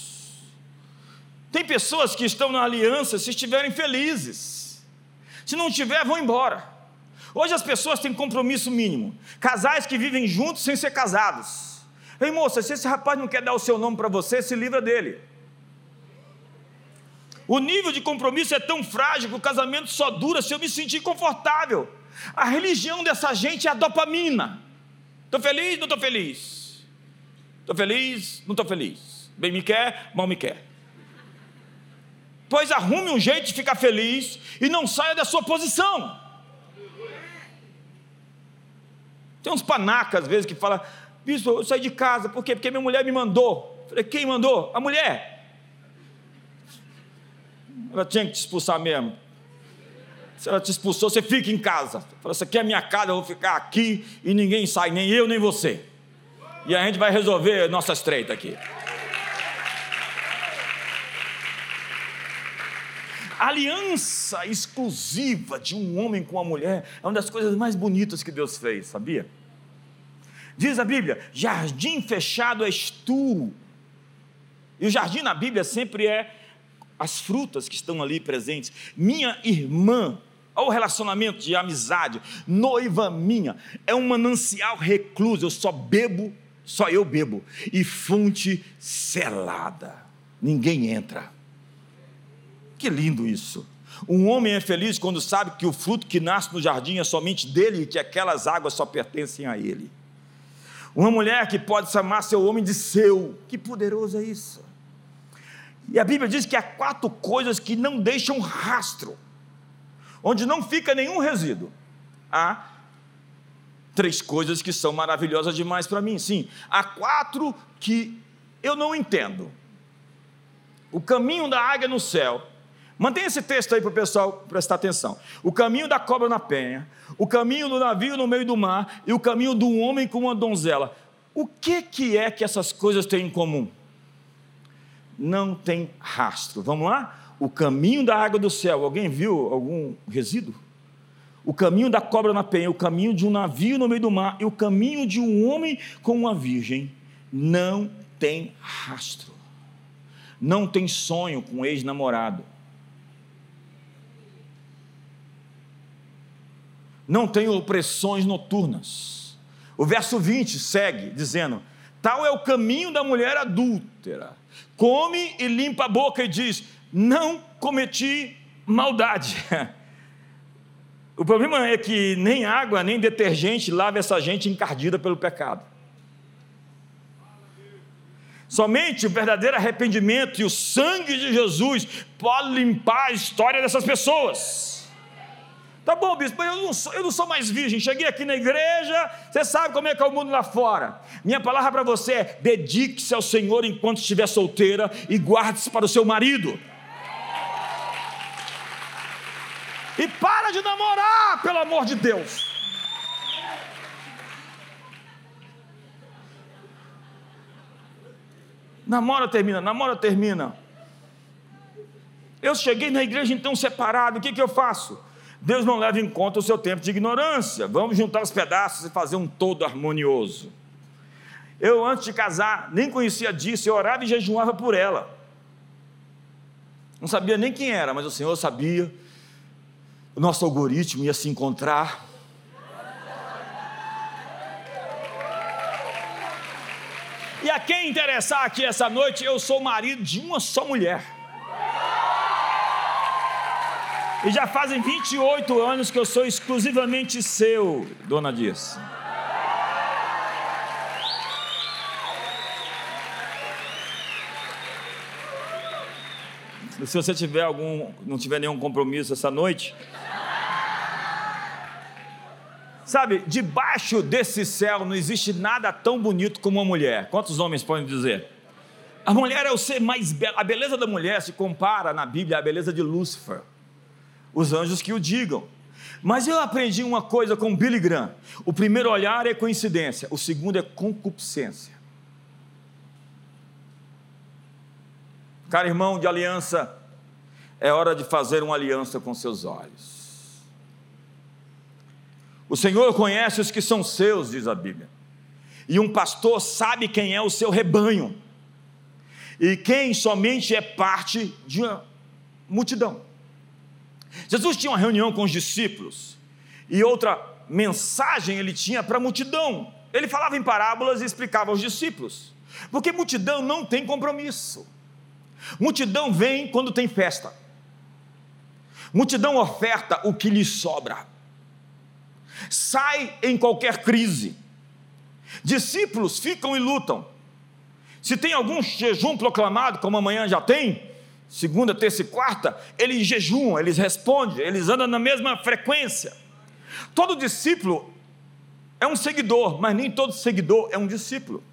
Speaker 1: Tem pessoas que estão na aliança se estiverem felizes. Se não tiver, vão embora. Hoje as pessoas têm compromisso mínimo. Casais que vivem juntos sem ser casados. Ei moça, se esse rapaz não quer dar o seu nome para você, se livra dele. O nível de compromisso é tão frágil que o casamento só dura se eu me sentir confortável. A religião dessa gente é a dopamina. Estou feliz, não estou feliz. Estou feliz, não estou feliz. Bem me quer, mal me quer. Pois arrume um jeito de ficar feliz e não saia da sua posição. Tem uns panacas às vezes que falam, bispo, eu saí de casa, por quê? Porque minha mulher me mandou. Falei, quem mandou? A mulher. Ela tinha que te expulsar mesmo. Se ela te expulsou, você fica em casa. Fala, isso aqui é minha casa, eu vou ficar aqui e ninguém sai, nem eu, nem você. E a gente vai resolver nossas treitas aqui. A aliança exclusiva de um homem com uma mulher é uma das coisas mais bonitas que Deus fez, sabia? Diz a Bíblia: jardim fechado és tu. E o jardim na Bíblia sempre é as frutas que estão ali presentes. Minha irmã, olha o relacionamento de amizade, noiva minha, é um manancial recluso, eu só bebo, só eu bebo, e fonte selada, ninguém entra. Que lindo isso! Um homem é feliz quando sabe que o fruto que nasce no jardim é somente dele e que aquelas águas só pertencem a ele. Uma mulher que pode chamar seu homem de seu, que poderoso é isso! E a Bíblia diz que há quatro coisas que não deixam rastro, onde não fica nenhum resíduo. Há três coisas que são maravilhosas demais para mim, sim. Há quatro que eu não entendo. O caminho da águia no céu Mantenha esse texto aí para o pessoal prestar atenção. O caminho da cobra na penha, o caminho do navio no meio do mar e o caminho do homem com uma donzela. O que, que é que essas coisas têm em comum? Não tem rastro. Vamos lá? O caminho da água do céu. Alguém viu algum resíduo? O caminho da cobra na penha, o caminho de um navio no meio do mar e o caminho de um homem com uma virgem. Não tem rastro. Não tem sonho com ex-namorado não tem opressões noturnas. O verso 20 segue dizendo: Tal é o caminho da mulher adúltera. Come e limpa a boca e diz: Não cometi maldade. O problema é que nem água, nem detergente lava essa gente encardida pelo pecado. Somente o verdadeiro arrependimento e o sangue de Jesus pode limpar a história dessas pessoas. Tá bom, bispo, eu não, sou, eu não sou mais virgem. Cheguei aqui na igreja, você sabe como é que é o mundo lá fora. Minha palavra para você é: dedique-se ao Senhor enquanto estiver solteira e guarde-se para o seu marido. E para de namorar, pelo amor de Deus. Namora, termina, namora, termina. Eu cheguei na igreja então separado, o que, que eu faço? Deus não leva em conta o seu tempo de ignorância. Vamos juntar os pedaços e fazer um todo harmonioso. Eu, antes de casar, nem conhecia disso, eu orava e jejuava por ela. Não sabia nem quem era, mas o Senhor sabia. O nosso algoritmo ia se encontrar. E a quem interessar aqui essa noite, eu sou marido de uma só mulher. E já fazem 28 anos que eu sou exclusivamente seu, dona Dias. Se você tiver algum, não tiver nenhum compromisso essa noite, Sabe, debaixo desse céu não existe nada tão bonito como uma mulher. Quantos homens podem dizer? A mulher é o ser mais belo. A beleza da mulher se compara na Bíblia à beleza de Lúcifer. Os anjos que o digam. Mas eu aprendi uma coisa com Billy Graham. O primeiro olhar é coincidência, o segundo é concupiscência. Cara, irmão de aliança, é hora de fazer uma aliança com seus olhos. O Senhor conhece os que são seus, diz a Bíblia. E um pastor sabe quem é o seu rebanho. E quem somente é parte de uma multidão. Jesus tinha uma reunião com os discípulos. E outra mensagem ele tinha para a multidão. Ele falava em parábolas e explicava aos discípulos. Porque multidão não tem compromisso. Multidão vem quando tem festa. Multidão oferta o que lhe sobra sai em qualquer crise. Discípulos ficam e lutam. Se tem algum jejum proclamado, como amanhã já tem, segunda, terça e quarta, eles jejuam, eles respondem, eles andam na mesma frequência. Todo discípulo é um seguidor, mas nem todo seguidor é um discípulo.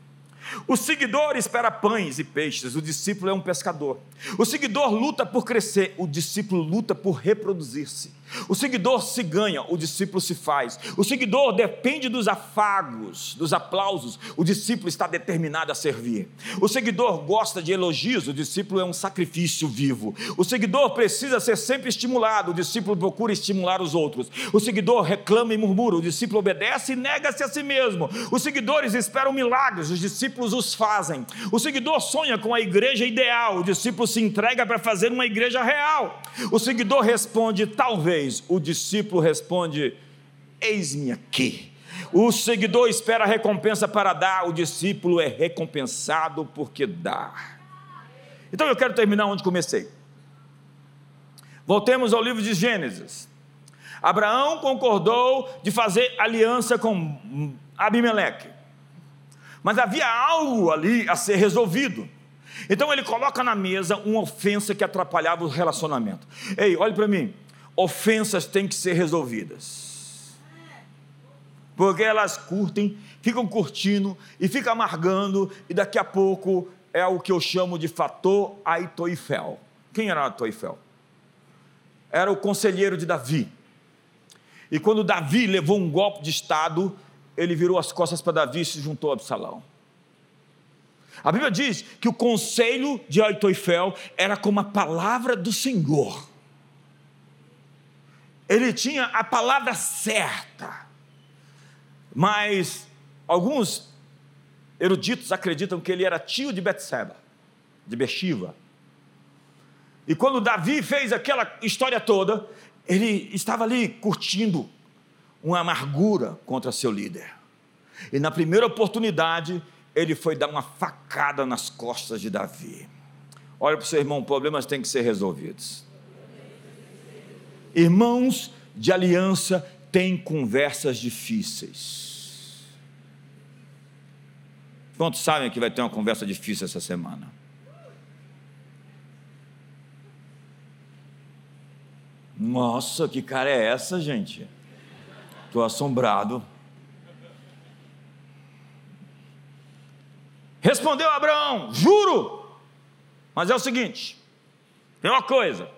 Speaker 1: O seguidor espera pães e peixes, o discípulo é um pescador. O seguidor luta por crescer, o discípulo luta por reproduzir-se. O seguidor se ganha, o discípulo se faz. O seguidor depende dos afagos, dos aplausos, o discípulo está determinado a servir. O seguidor gosta de elogios, o discípulo é um sacrifício vivo. O seguidor precisa ser sempre estimulado, o discípulo procura estimular os outros. O seguidor reclama e murmura, o discípulo obedece e nega-se a si mesmo. Os seguidores esperam milagres, os discípulos os fazem. O seguidor sonha com a igreja ideal, o discípulo se entrega para fazer uma igreja real. O seguidor responde, talvez o discípulo responde: Eis-me aqui. O seguidor espera a recompensa para dar, o discípulo é recompensado porque dá. Então eu quero terminar onde comecei. Voltemos ao livro de Gênesis. Abraão concordou de fazer aliança com Abimeleque. Mas havia algo ali a ser resolvido. Então ele coloca na mesa uma ofensa que atrapalhava o relacionamento. Ei, olhe para mim ofensas têm que ser resolvidas. Porque elas curtem, ficam curtindo e ficam amargando, e daqui a pouco é o que eu chamo de fator Aitoifel. Quem era Aitoifel? Era o conselheiro de Davi. E quando Davi levou um golpe de Estado, ele virou as costas para Davi e se juntou a Absalão. A Bíblia diz que o conselho de Aitoifel era como a palavra do Senhor ele tinha a palavra certa. Mas alguns eruditos acreditam que ele era tio de Betseba, de Bexiva. E quando Davi fez aquela história toda, ele estava ali curtindo uma amargura contra seu líder. E na primeira oportunidade, ele foi dar uma facada nas costas de Davi. Olha para o seu irmão, problemas têm que ser resolvidos. Irmãos de aliança têm conversas difíceis. Quantos sabem que vai ter uma conversa difícil essa semana? Nossa, que cara é essa, gente? Estou assombrado. Respondeu Abraão: Juro. Mas é o seguinte: tem uma coisa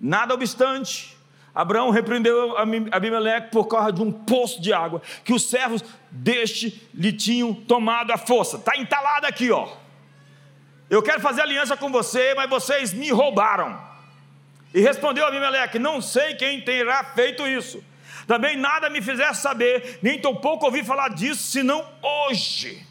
Speaker 1: Nada obstante, Abraão repreendeu Abimeleque por causa de um poço de água que os servos deste lhe tinham tomado à força. Está entalado aqui, ó. Eu quero fazer aliança com você, mas vocês me roubaram. E respondeu Abimeleque: Não sei quem terá feito isso. Também nada me fizesse saber, nem tampouco ouvi falar disso, senão hoje.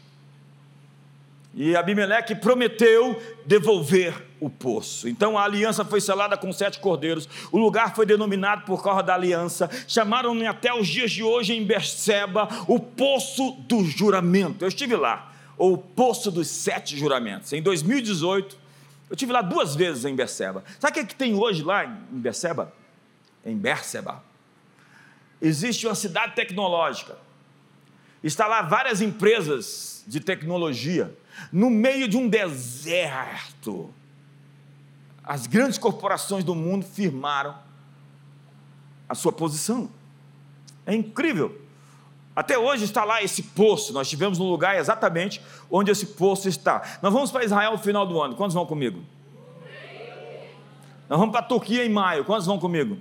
Speaker 1: E Abimeleque prometeu devolver o poço. Então a aliança foi selada com sete cordeiros. O lugar foi denominado por causa da aliança. Chamaram-me até os dias de hoje em Berseba o poço do juramento. Eu estive lá, ou o poço dos sete juramentos. Em 2018, eu estive lá duas vezes em Berseba. Sabe o que, é que tem hoje lá em Berseba? Em Berseba. Existe uma cidade tecnológica. Está lá várias empresas de tecnologia no meio de um deserto. as grandes corporações do mundo firmaram a sua posição. É incrível. Até hoje está lá esse poço. Nós estivemos no lugar exatamente onde esse poço está. Nós vamos para Israel no final do ano. Quantos vão comigo? Nós vamos para a Turquia em maio. Quantos vão comigo?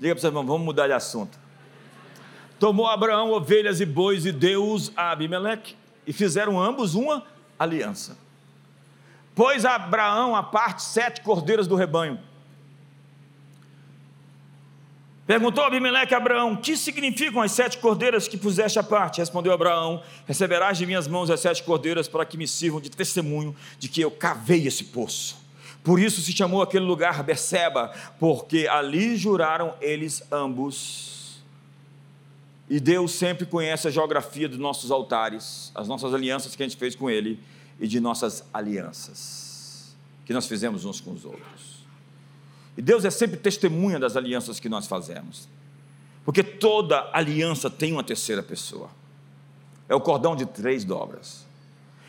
Speaker 1: Diga para você, irmão, vamos mudar de assunto. Tomou Abraão ovelhas e bois e deu-os a Abimeleque, e fizeram ambos uma aliança. Pôs Abraão à parte sete cordeiras do rebanho Perguntou Abimeleque a Abraão: Que significam as sete cordeiras que puseste à parte? Respondeu Abraão: Receberás de minhas mãos as sete cordeiras para que me sirvam de testemunho de que eu cavei esse poço. Por isso se chamou aquele lugar Beceba, porque ali juraram eles ambos. E Deus sempre conhece a geografia dos nossos altares, as nossas alianças que a gente fez com Ele e de nossas alianças que nós fizemos uns com os outros. E Deus é sempre testemunha das alianças que nós fazemos. Porque toda aliança tem uma terceira pessoa. É o cordão de três dobras.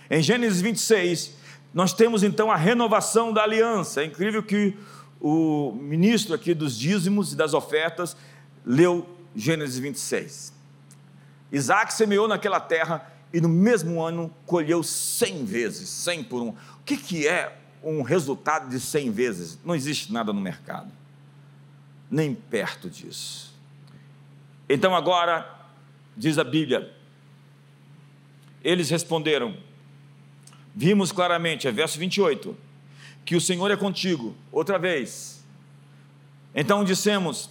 Speaker 1: Em Gênesis 26, nós temos então a renovação da aliança. É incrível que o ministro aqui dos dízimos e das ofertas leu Gênesis 26. Isaac semeou naquela terra e no mesmo ano colheu cem vezes, cem por um. O que, que é um resultado de 100 vezes. Não existe nada no mercado, nem perto disso. Então agora, diz a Bíblia, eles responderam, vimos claramente, é verso 28, que o Senhor é contigo, outra vez. Então dissemos: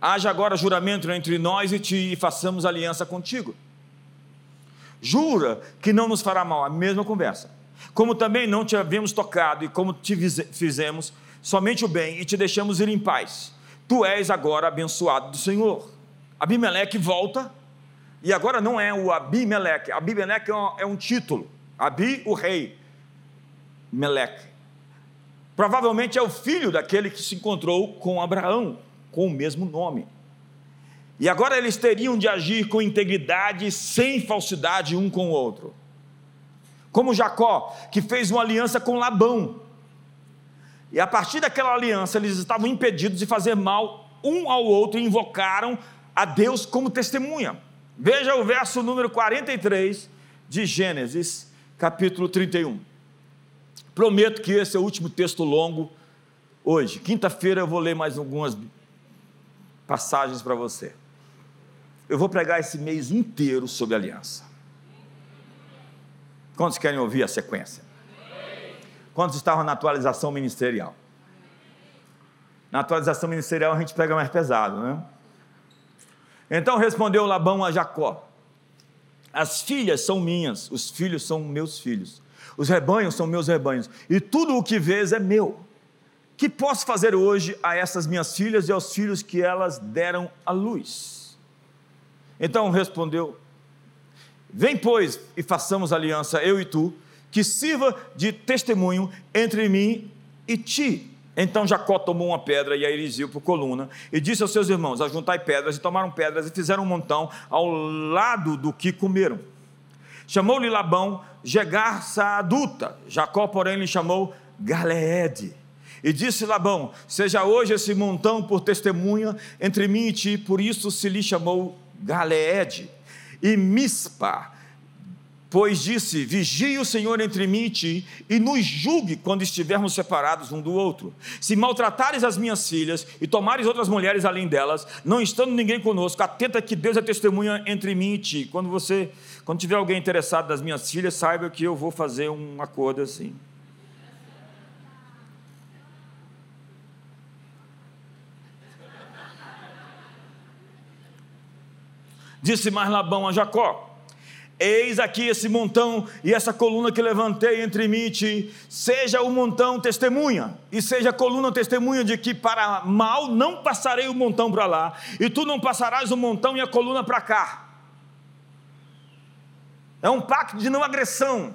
Speaker 1: haja agora juramento entre nós e ti, e façamos aliança contigo. Jura que não nos fará mal, a mesma conversa como também não te havíamos tocado, e como te fizemos somente o bem, e te deixamos ir em paz. Tu és agora abençoado do Senhor. Abimeleque volta, e agora não é o Abimeleque, Abimeleque é um, é um título. Abi, o rei, Meleque. Provavelmente é o filho daquele que se encontrou com Abraão, com o mesmo nome. E agora eles teriam de agir com integridade, sem falsidade um com o outro como Jacó, que fez uma aliança com Labão. E a partir daquela aliança, eles estavam impedidos de fazer mal um ao outro e invocaram a Deus como testemunha. Veja o verso número 43 de Gênesis, capítulo 31. Prometo que esse é o último texto longo hoje. Quinta-feira eu vou ler mais algumas passagens para você. Eu vou pregar esse mês inteiro sobre aliança. Quantos querem ouvir a sequência? Quantos estavam na atualização ministerial? Na atualização ministerial a gente pega mais pesado, né? Então respondeu Labão a Jacó: As filhas são minhas, os filhos são meus filhos, os rebanhos são meus rebanhos, e tudo o que vês é meu. Que posso fazer hoje a essas minhas filhas e aos filhos que elas deram à luz? Então respondeu Vem, pois, e façamos aliança, eu e tu, que sirva de testemunho entre mim e ti. Então Jacó tomou uma pedra e a erigiu por coluna, e disse aos seus irmãos: Ajuntai pedras, e tomaram pedras, e fizeram um montão ao lado do que comeram. Chamou-lhe Labão Jegarça adulta, Jacó, porém, lhe chamou Galeede. E disse Labão: Seja hoje esse montão por testemunha entre mim e ti, por isso se lhe chamou Galeede e Mispa, pois disse: Vigie o Senhor entre mim e ti, e nos julgue quando estivermos separados um do outro. Se maltratares as minhas filhas e tomares outras mulheres além delas, não estando ninguém conosco, atenta que Deus é testemunha entre mim e ti. Quando você, quando tiver alguém interessado das minhas filhas, saiba que eu vou fazer um acordo assim. Disse mais Labão a Jacó: Eis aqui esse montão e essa coluna que levantei entre mim e ti, seja o montão testemunha, e seja a coluna testemunha de que para mal não passarei o montão para lá, e tu não passarás o montão e a coluna para cá. É um pacto de não agressão,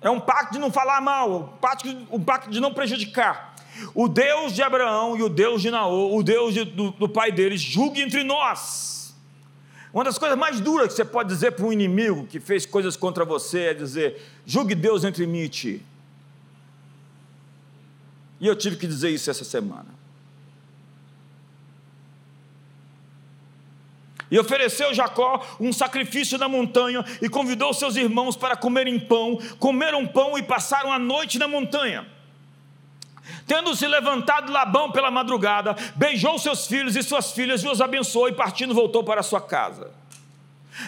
Speaker 1: é um pacto de não falar mal, um pacto, um pacto de não prejudicar. o Deus de Abraão e o Deus de Naô, o Deus de, do, do pai deles, julgue entre nós. Uma das coisas mais duras que você pode dizer para um inimigo que fez coisas contra você é dizer: julgue Deus entre mim e ti. E eu tive que dizer isso essa semana. E ofereceu Jacó um sacrifício na montanha e convidou seus irmãos para comerem pão. Comeram pão e passaram a noite na montanha. Tendo se levantado Labão pela madrugada, beijou seus filhos e suas filhas e os abençoou, e partindo voltou para sua casa.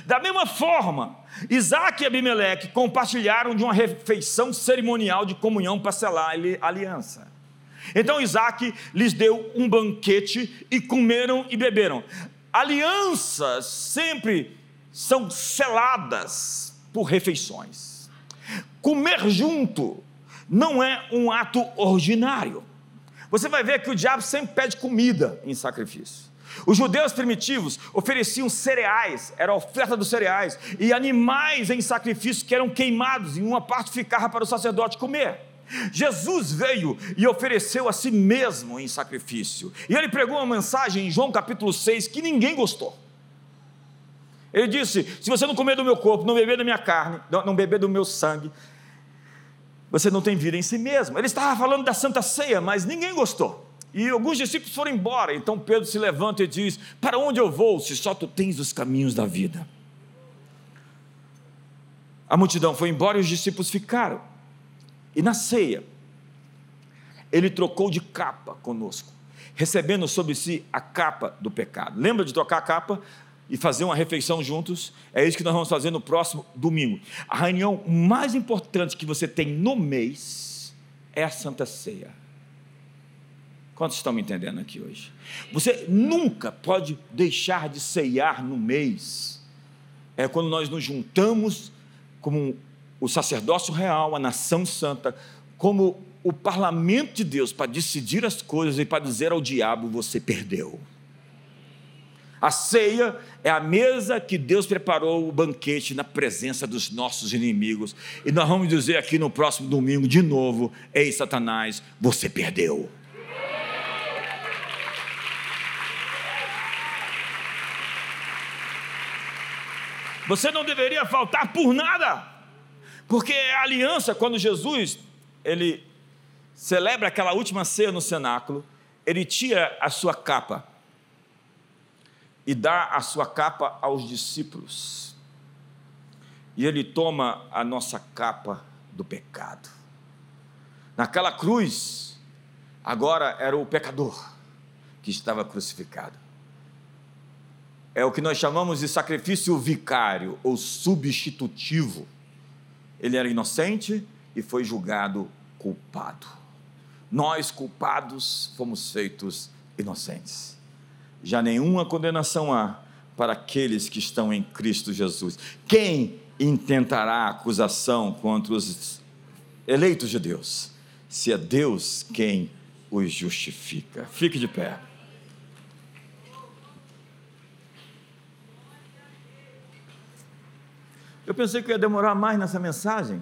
Speaker 1: Da mesma forma, Isaac e Abimeleque compartilharam de uma refeição cerimonial de comunhão para selar a aliança. Então Isaac lhes deu um banquete e comeram e beberam. Alianças sempre são seladas por refeições. Comer junto não é um ato ordinário. Você vai ver que o diabo sempre pede comida em sacrifício. Os judeus primitivos ofereciam cereais, era a oferta dos cereais, e animais em sacrifício que eram queimados, e uma parte ficava para o sacerdote comer. Jesus veio e ofereceu a si mesmo em sacrifício. E ele pregou uma mensagem em João capítulo 6 que ninguém gostou. Ele disse: Se você não comer do meu corpo, não beber da minha carne, não beber do meu sangue, você não tem vida em si mesmo. Ele estava falando da Santa Ceia, mas ninguém gostou. E alguns discípulos foram embora. Então Pedro se levanta e diz: Para onde eu vou, se só tu tens os caminhos da vida? A multidão foi embora e os discípulos ficaram. E na ceia, ele trocou de capa conosco, recebendo sobre si a capa do pecado. Lembra de trocar a capa? E fazer uma refeição juntos. É isso que nós vamos fazer no próximo domingo. A reunião mais importante que você tem no mês é a Santa Ceia. Quantos estão me entendendo aqui hoje? Você nunca pode deixar de ceiar no mês. É quando nós nos juntamos como o sacerdócio real, a nação santa, como o parlamento de Deus para decidir as coisas e para dizer ao diabo: você perdeu. A ceia é a mesa que Deus preparou o banquete na presença dos nossos inimigos. E nós vamos dizer aqui no próximo domingo de novo: Ei, Satanás, você perdeu. Você não deveria faltar por nada. Porque a aliança, quando Jesus ele celebra aquela última ceia no cenáculo, ele tira a sua capa e dá a sua capa aos discípulos. E ele toma a nossa capa do pecado. Naquela cruz, agora era o pecador que estava crucificado. É o que nós chamamos de sacrifício vicário ou substitutivo ele era inocente e foi julgado culpado. Nós, culpados, fomos feitos inocentes. Já nenhuma condenação há para aqueles que estão em Cristo Jesus. Quem intentará acusação contra os eleitos de Deus? Se é Deus quem os justifica. Fique de pé. Eu pensei que ia demorar mais nessa mensagem.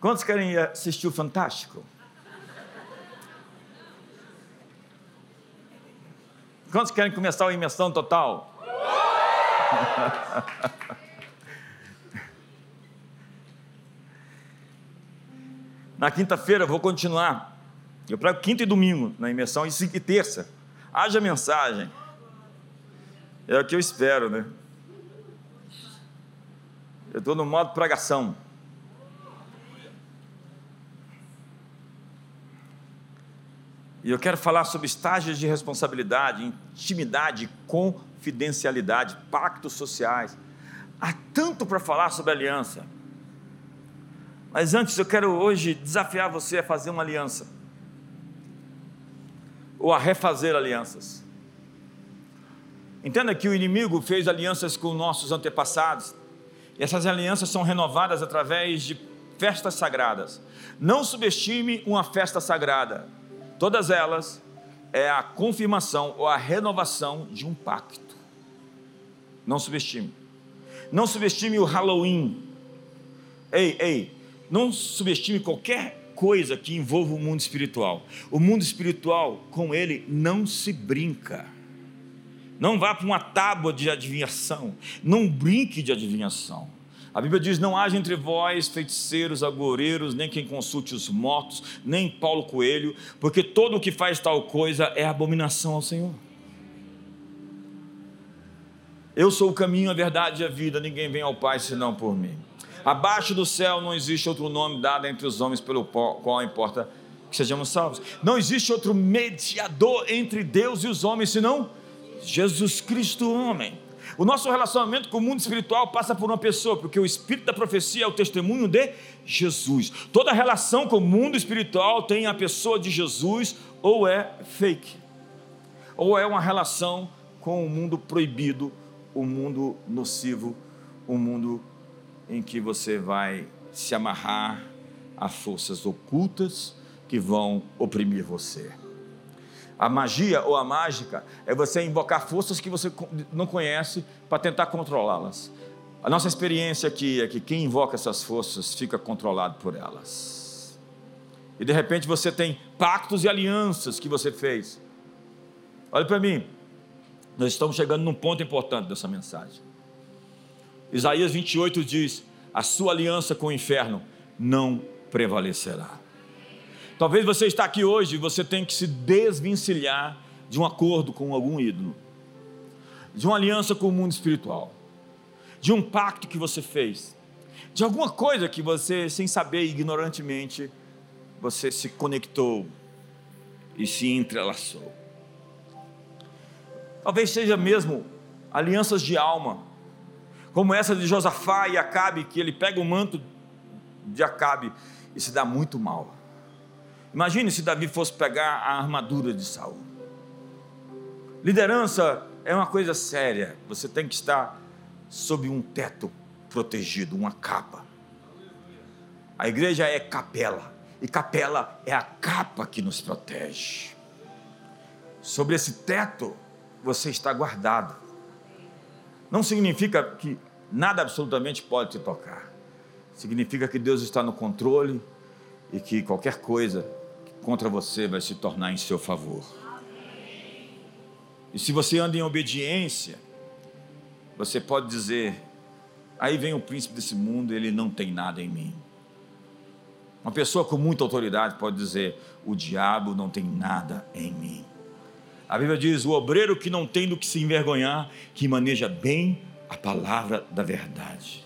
Speaker 1: Quantos querem assistir o Fantástico? Quantos querem começar a imersão total? na quinta-feira eu vou continuar. Eu prego quinta e domingo na imersão e terça. Haja mensagem. É o que eu espero, né? Eu estou no modo pregação. E eu quero falar sobre estágios de responsabilidade, intimidade, confidencialidade, pactos sociais. Há tanto para falar sobre aliança. Mas antes eu quero hoje desafiar você a fazer uma aliança. Ou a refazer alianças. Entenda que o inimigo fez alianças com nossos antepassados e essas alianças são renovadas através de festas sagradas. Não subestime uma festa sagrada. Todas elas é a confirmação ou a renovação de um pacto. Não subestime. Não subestime o Halloween. Ei, ei, não subestime qualquer coisa que envolva o mundo espiritual. O mundo espiritual, com ele, não se brinca. Não vá para uma tábua de adivinhação. Não brinque de adivinhação. A Bíblia diz: Não haja entre vós feiticeiros, agoureiros, nem quem consulte os mortos, nem Paulo Coelho, porque todo o que faz tal coisa é abominação ao Senhor. Eu sou o caminho, a verdade e a vida, ninguém vem ao Pai senão por mim. Abaixo do céu não existe outro nome dado entre os homens pelo qual importa que sejamos salvos. Não existe outro mediador entre Deus e os homens senão Jesus Cristo, homem. O nosso relacionamento com o mundo espiritual passa por uma pessoa, porque o espírito da profecia é o testemunho de Jesus. Toda relação com o mundo espiritual tem a pessoa de Jesus, ou é fake, ou é uma relação com o mundo proibido, o mundo nocivo, o mundo em que você vai se amarrar a forças ocultas que vão oprimir você. A magia ou a mágica é você invocar forças que você não conhece para tentar controlá-las. A nossa experiência aqui é que quem invoca essas forças fica controlado por elas. E de repente você tem pactos e alianças que você fez. Olha para mim, nós estamos chegando num ponto importante dessa mensagem. Isaías 28 diz: A sua aliança com o inferno não prevalecerá. Talvez você está aqui hoje e você tem que se desvencilhar de um acordo com algum ídolo, de uma aliança com o mundo espiritual, de um pacto que você fez, de alguma coisa que você, sem saber, ignorantemente, você se conectou e se entrelaçou. Talvez seja mesmo alianças de alma, como essa de Josafá e Acabe, que ele pega o manto de Acabe e se dá muito mal. Imagine se Davi fosse pegar a armadura de Saul. Liderança é uma coisa séria. Você tem que estar sob um teto protegido, uma capa. A igreja é capela, e capela é a capa que nos protege. Sobre esse teto você está guardado. Não significa que nada absolutamente pode te tocar. Significa que Deus está no controle e que qualquer coisa contra você vai se tornar em seu favor. E se você anda em obediência, você pode dizer: aí vem o príncipe desse mundo, ele não tem nada em mim. Uma pessoa com muita autoridade pode dizer: o diabo não tem nada em mim. A Bíblia diz: o obreiro que não tem do que se envergonhar, que maneja bem a palavra da verdade.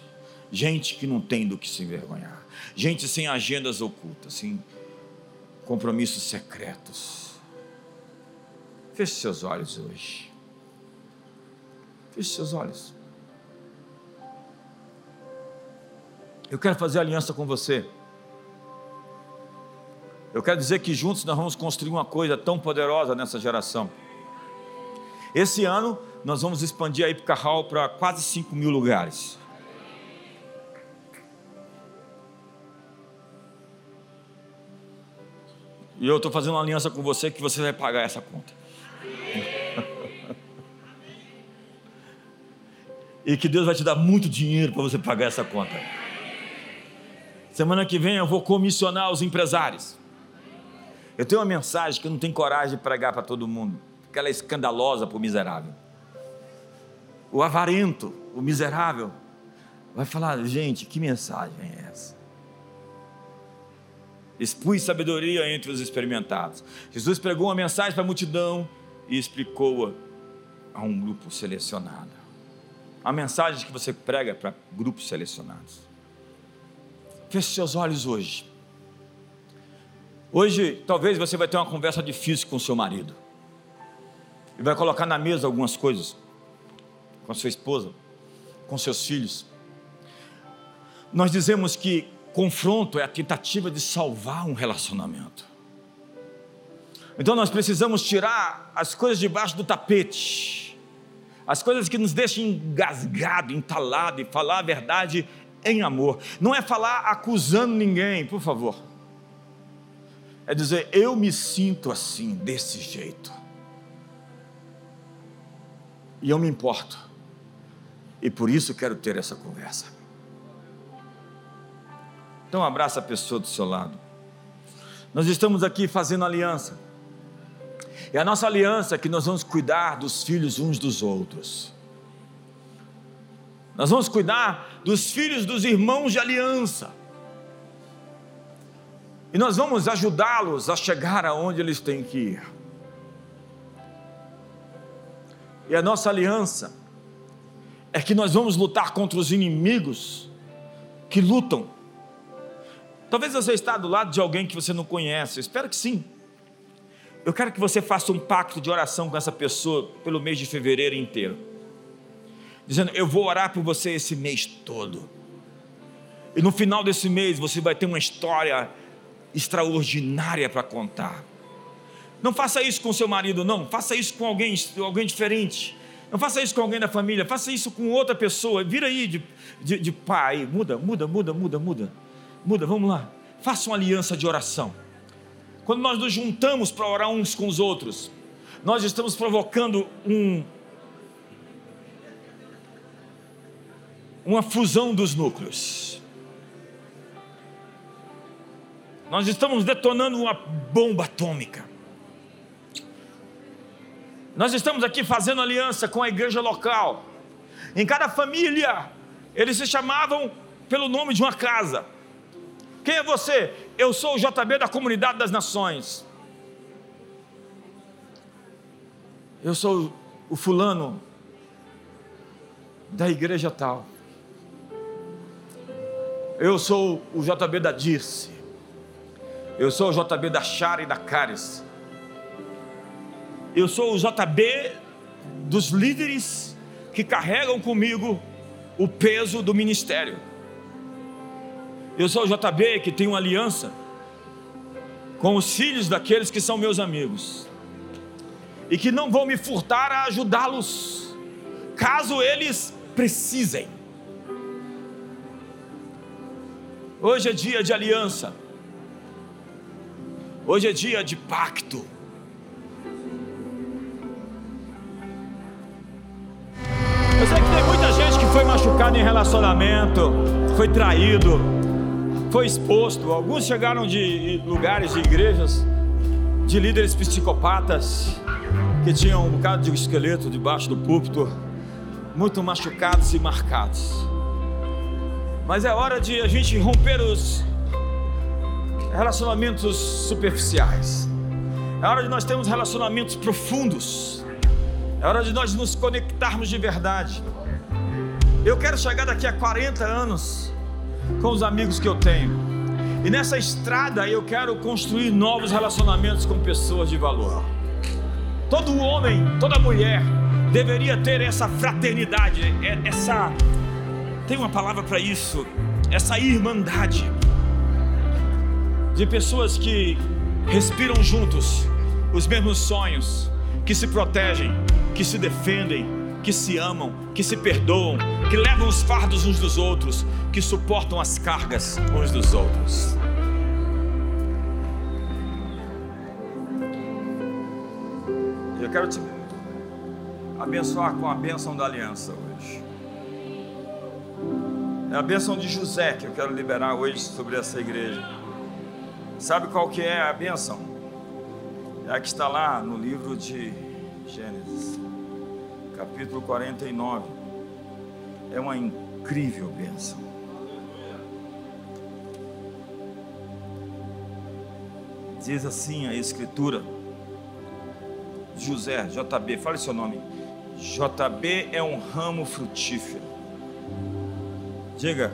Speaker 1: Gente que não tem do que se envergonhar. Gente sem agendas ocultas, sem compromissos secretos. Feche seus olhos hoje. Feche seus olhos. Eu quero fazer aliança com você. Eu quero dizer que juntos nós vamos construir uma coisa tão poderosa nessa geração. Esse ano nós vamos expandir a Ipcarral para quase 5 mil lugares. E eu estou fazendo uma aliança com você que você vai pagar essa conta. e que Deus vai te dar muito dinheiro para você pagar essa conta. Semana que vem eu vou comissionar os empresários. Eu tenho uma mensagem que eu não tenho coragem de pregar para todo mundo, porque ela é escandalosa para o miserável. O avarento, o miserável, vai falar: gente, que mensagem é essa? Expus sabedoria entre os experimentados. Jesus pregou uma mensagem para a multidão e explicou-a a um grupo selecionado. A mensagem que você prega para grupos selecionados. Feche seus olhos hoje. Hoje, talvez você vai ter uma conversa difícil com seu marido. E vai colocar na mesa algumas coisas. Com sua esposa, com seus filhos. Nós dizemos que Confronto é a tentativa de salvar um relacionamento. Então nós precisamos tirar as coisas debaixo do tapete, as coisas que nos deixam engasgado, entalado e falar a verdade em amor. Não é falar acusando ninguém, por favor. É dizer, eu me sinto assim, desse jeito. E eu me importo. E por isso quero ter essa conversa. Então abraça a pessoa do seu lado. Nós estamos aqui fazendo aliança. E a nossa aliança é que nós vamos cuidar dos filhos uns dos outros. Nós vamos cuidar dos filhos dos irmãos de aliança. E nós vamos ajudá-los a chegar aonde eles têm que ir. E a nossa aliança é que nós vamos lutar contra os inimigos que lutam. Talvez você está do lado de alguém que você não conhece, Eu espero que sim. Eu quero que você faça um pacto de oração com essa pessoa pelo mês de fevereiro inteiro. Dizendo, eu vou orar por você esse mês todo. E no final desse mês você vai ter uma história extraordinária para contar. Não faça isso com seu marido, não. Faça isso com alguém, alguém diferente. Não faça isso com alguém da família. Faça isso com outra pessoa. Vira aí de, de, de pai. Muda, muda, muda, muda, muda. Muda, vamos lá. Faça uma aliança de oração. Quando nós nos juntamos para orar uns com os outros, nós estamos provocando um, uma fusão dos núcleos. Nós estamos detonando uma bomba atômica. Nós estamos aqui fazendo aliança com a igreja local. Em cada família, eles se chamavam pelo nome de uma casa. Quem é você? Eu sou o JB da Comunidade das Nações. Eu sou o fulano da igreja tal. Eu sou o JB da Dirce. Eu sou o JB da Chara e da Caris. Eu sou o JB dos líderes que carregam comigo o peso do ministério. Eu sou o JB que uma aliança com os filhos daqueles que são meus amigos e que não vão me furtar a ajudá-los, caso eles precisem. Hoje é dia de aliança, hoje é dia de pacto. Eu sei que tem muita gente que foi machucada em relacionamento, foi traído, foi exposto. Alguns chegaram de lugares, de igrejas, de líderes psicopatas, que tinham um bocado de esqueleto debaixo do púlpito, muito machucados e marcados. Mas é hora de a gente romper os relacionamentos superficiais. É hora de nós termos relacionamentos profundos. É hora de nós nos conectarmos de verdade. Eu quero chegar daqui a 40 anos com os amigos que eu tenho. E nessa estrada eu quero construir novos relacionamentos com pessoas de valor. Todo homem, toda mulher deveria ter essa fraternidade, é, essa tem uma palavra para isso, essa irmandade de pessoas que respiram juntos os mesmos sonhos, que se protegem, que se defendem, que se amam, que se perdoam, que levam os fardos uns dos outros, que suportam as cargas uns dos outros. Eu quero te abençoar com a bênção da aliança hoje. É a bênção de José que eu quero liberar hoje sobre essa igreja. Sabe qual que é a bênção? É a que está lá no livro de Gênesis, capítulo 49. É uma incrível bênção. Diz assim a escritura. José, JB, fale seu nome. JB é um ramo frutífero. Diga,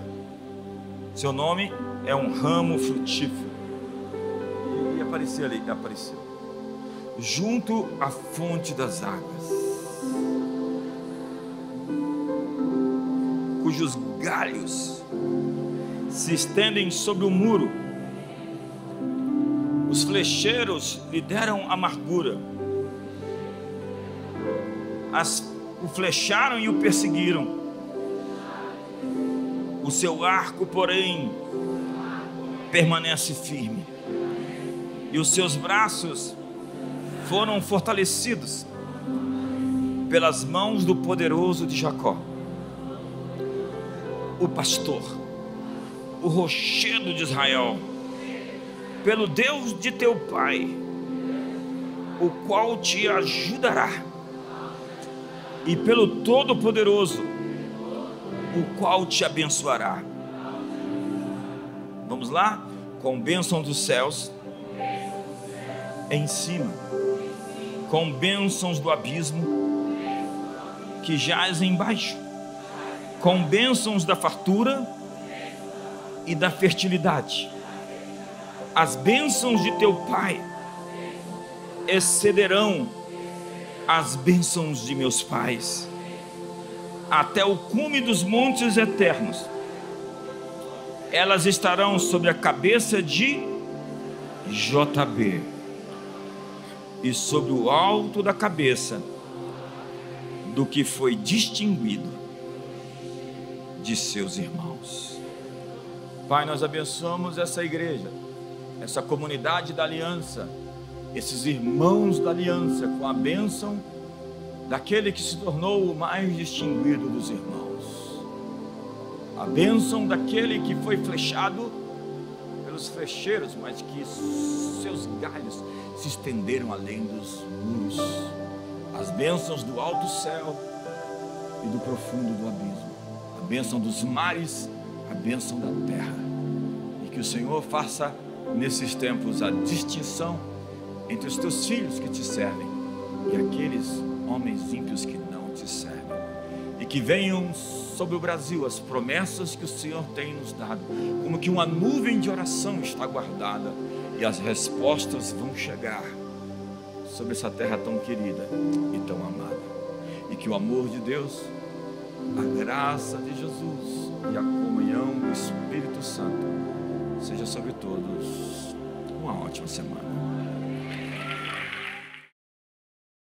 Speaker 1: seu nome é um ramo frutífero. E apareceu ali, apareceu. Junto à fonte das águas, cujos galhos se estendem sobre o muro os flecheiros lhe deram amargura. As, o flecharam e o perseguiram. O seu arco, porém, permanece firme. E os seus braços foram fortalecidos pelas mãos do poderoso de Jacó. O pastor, o rochedo de Israel
Speaker 2: pelo Deus de teu pai, o qual te ajudará, e pelo Todo-Poderoso, o qual te abençoará. Vamos lá? Com bênção dos céus em cima, com bênçãos do abismo que jaz embaixo, com bênçãos da fartura e da fertilidade. As bênçãos de teu pai excederão as bênçãos de meus pais, até o cume dos montes eternos. Elas estarão sobre a cabeça de JB e sobre o alto da cabeça do que foi distinguido de seus irmãos. Pai, nós abençoamos essa igreja, essa comunidade da aliança, esses irmãos da aliança, com a bênção daquele que se tornou o mais distinguido dos irmãos, a bênção daquele que foi flechado pelos flecheiros, mas que seus galhos se estenderam além dos muros, as bênçãos do alto céu e do profundo do abismo, a bênção dos mares, a bênção da terra, e que o Senhor faça nesses tempos a distinção entre os teus filhos que te servem e aqueles homens ímpios que não te servem, e que venham sobre o Brasil as promessas que o Senhor tem nos dado, como que uma nuvem de oração está guardada e as respostas vão chegar sobre essa terra tão querida e tão amada. E que o amor de Deus, a graça de Jesus e a comunhão do Espírito Santo seja sobre todos. Uma ótima semana.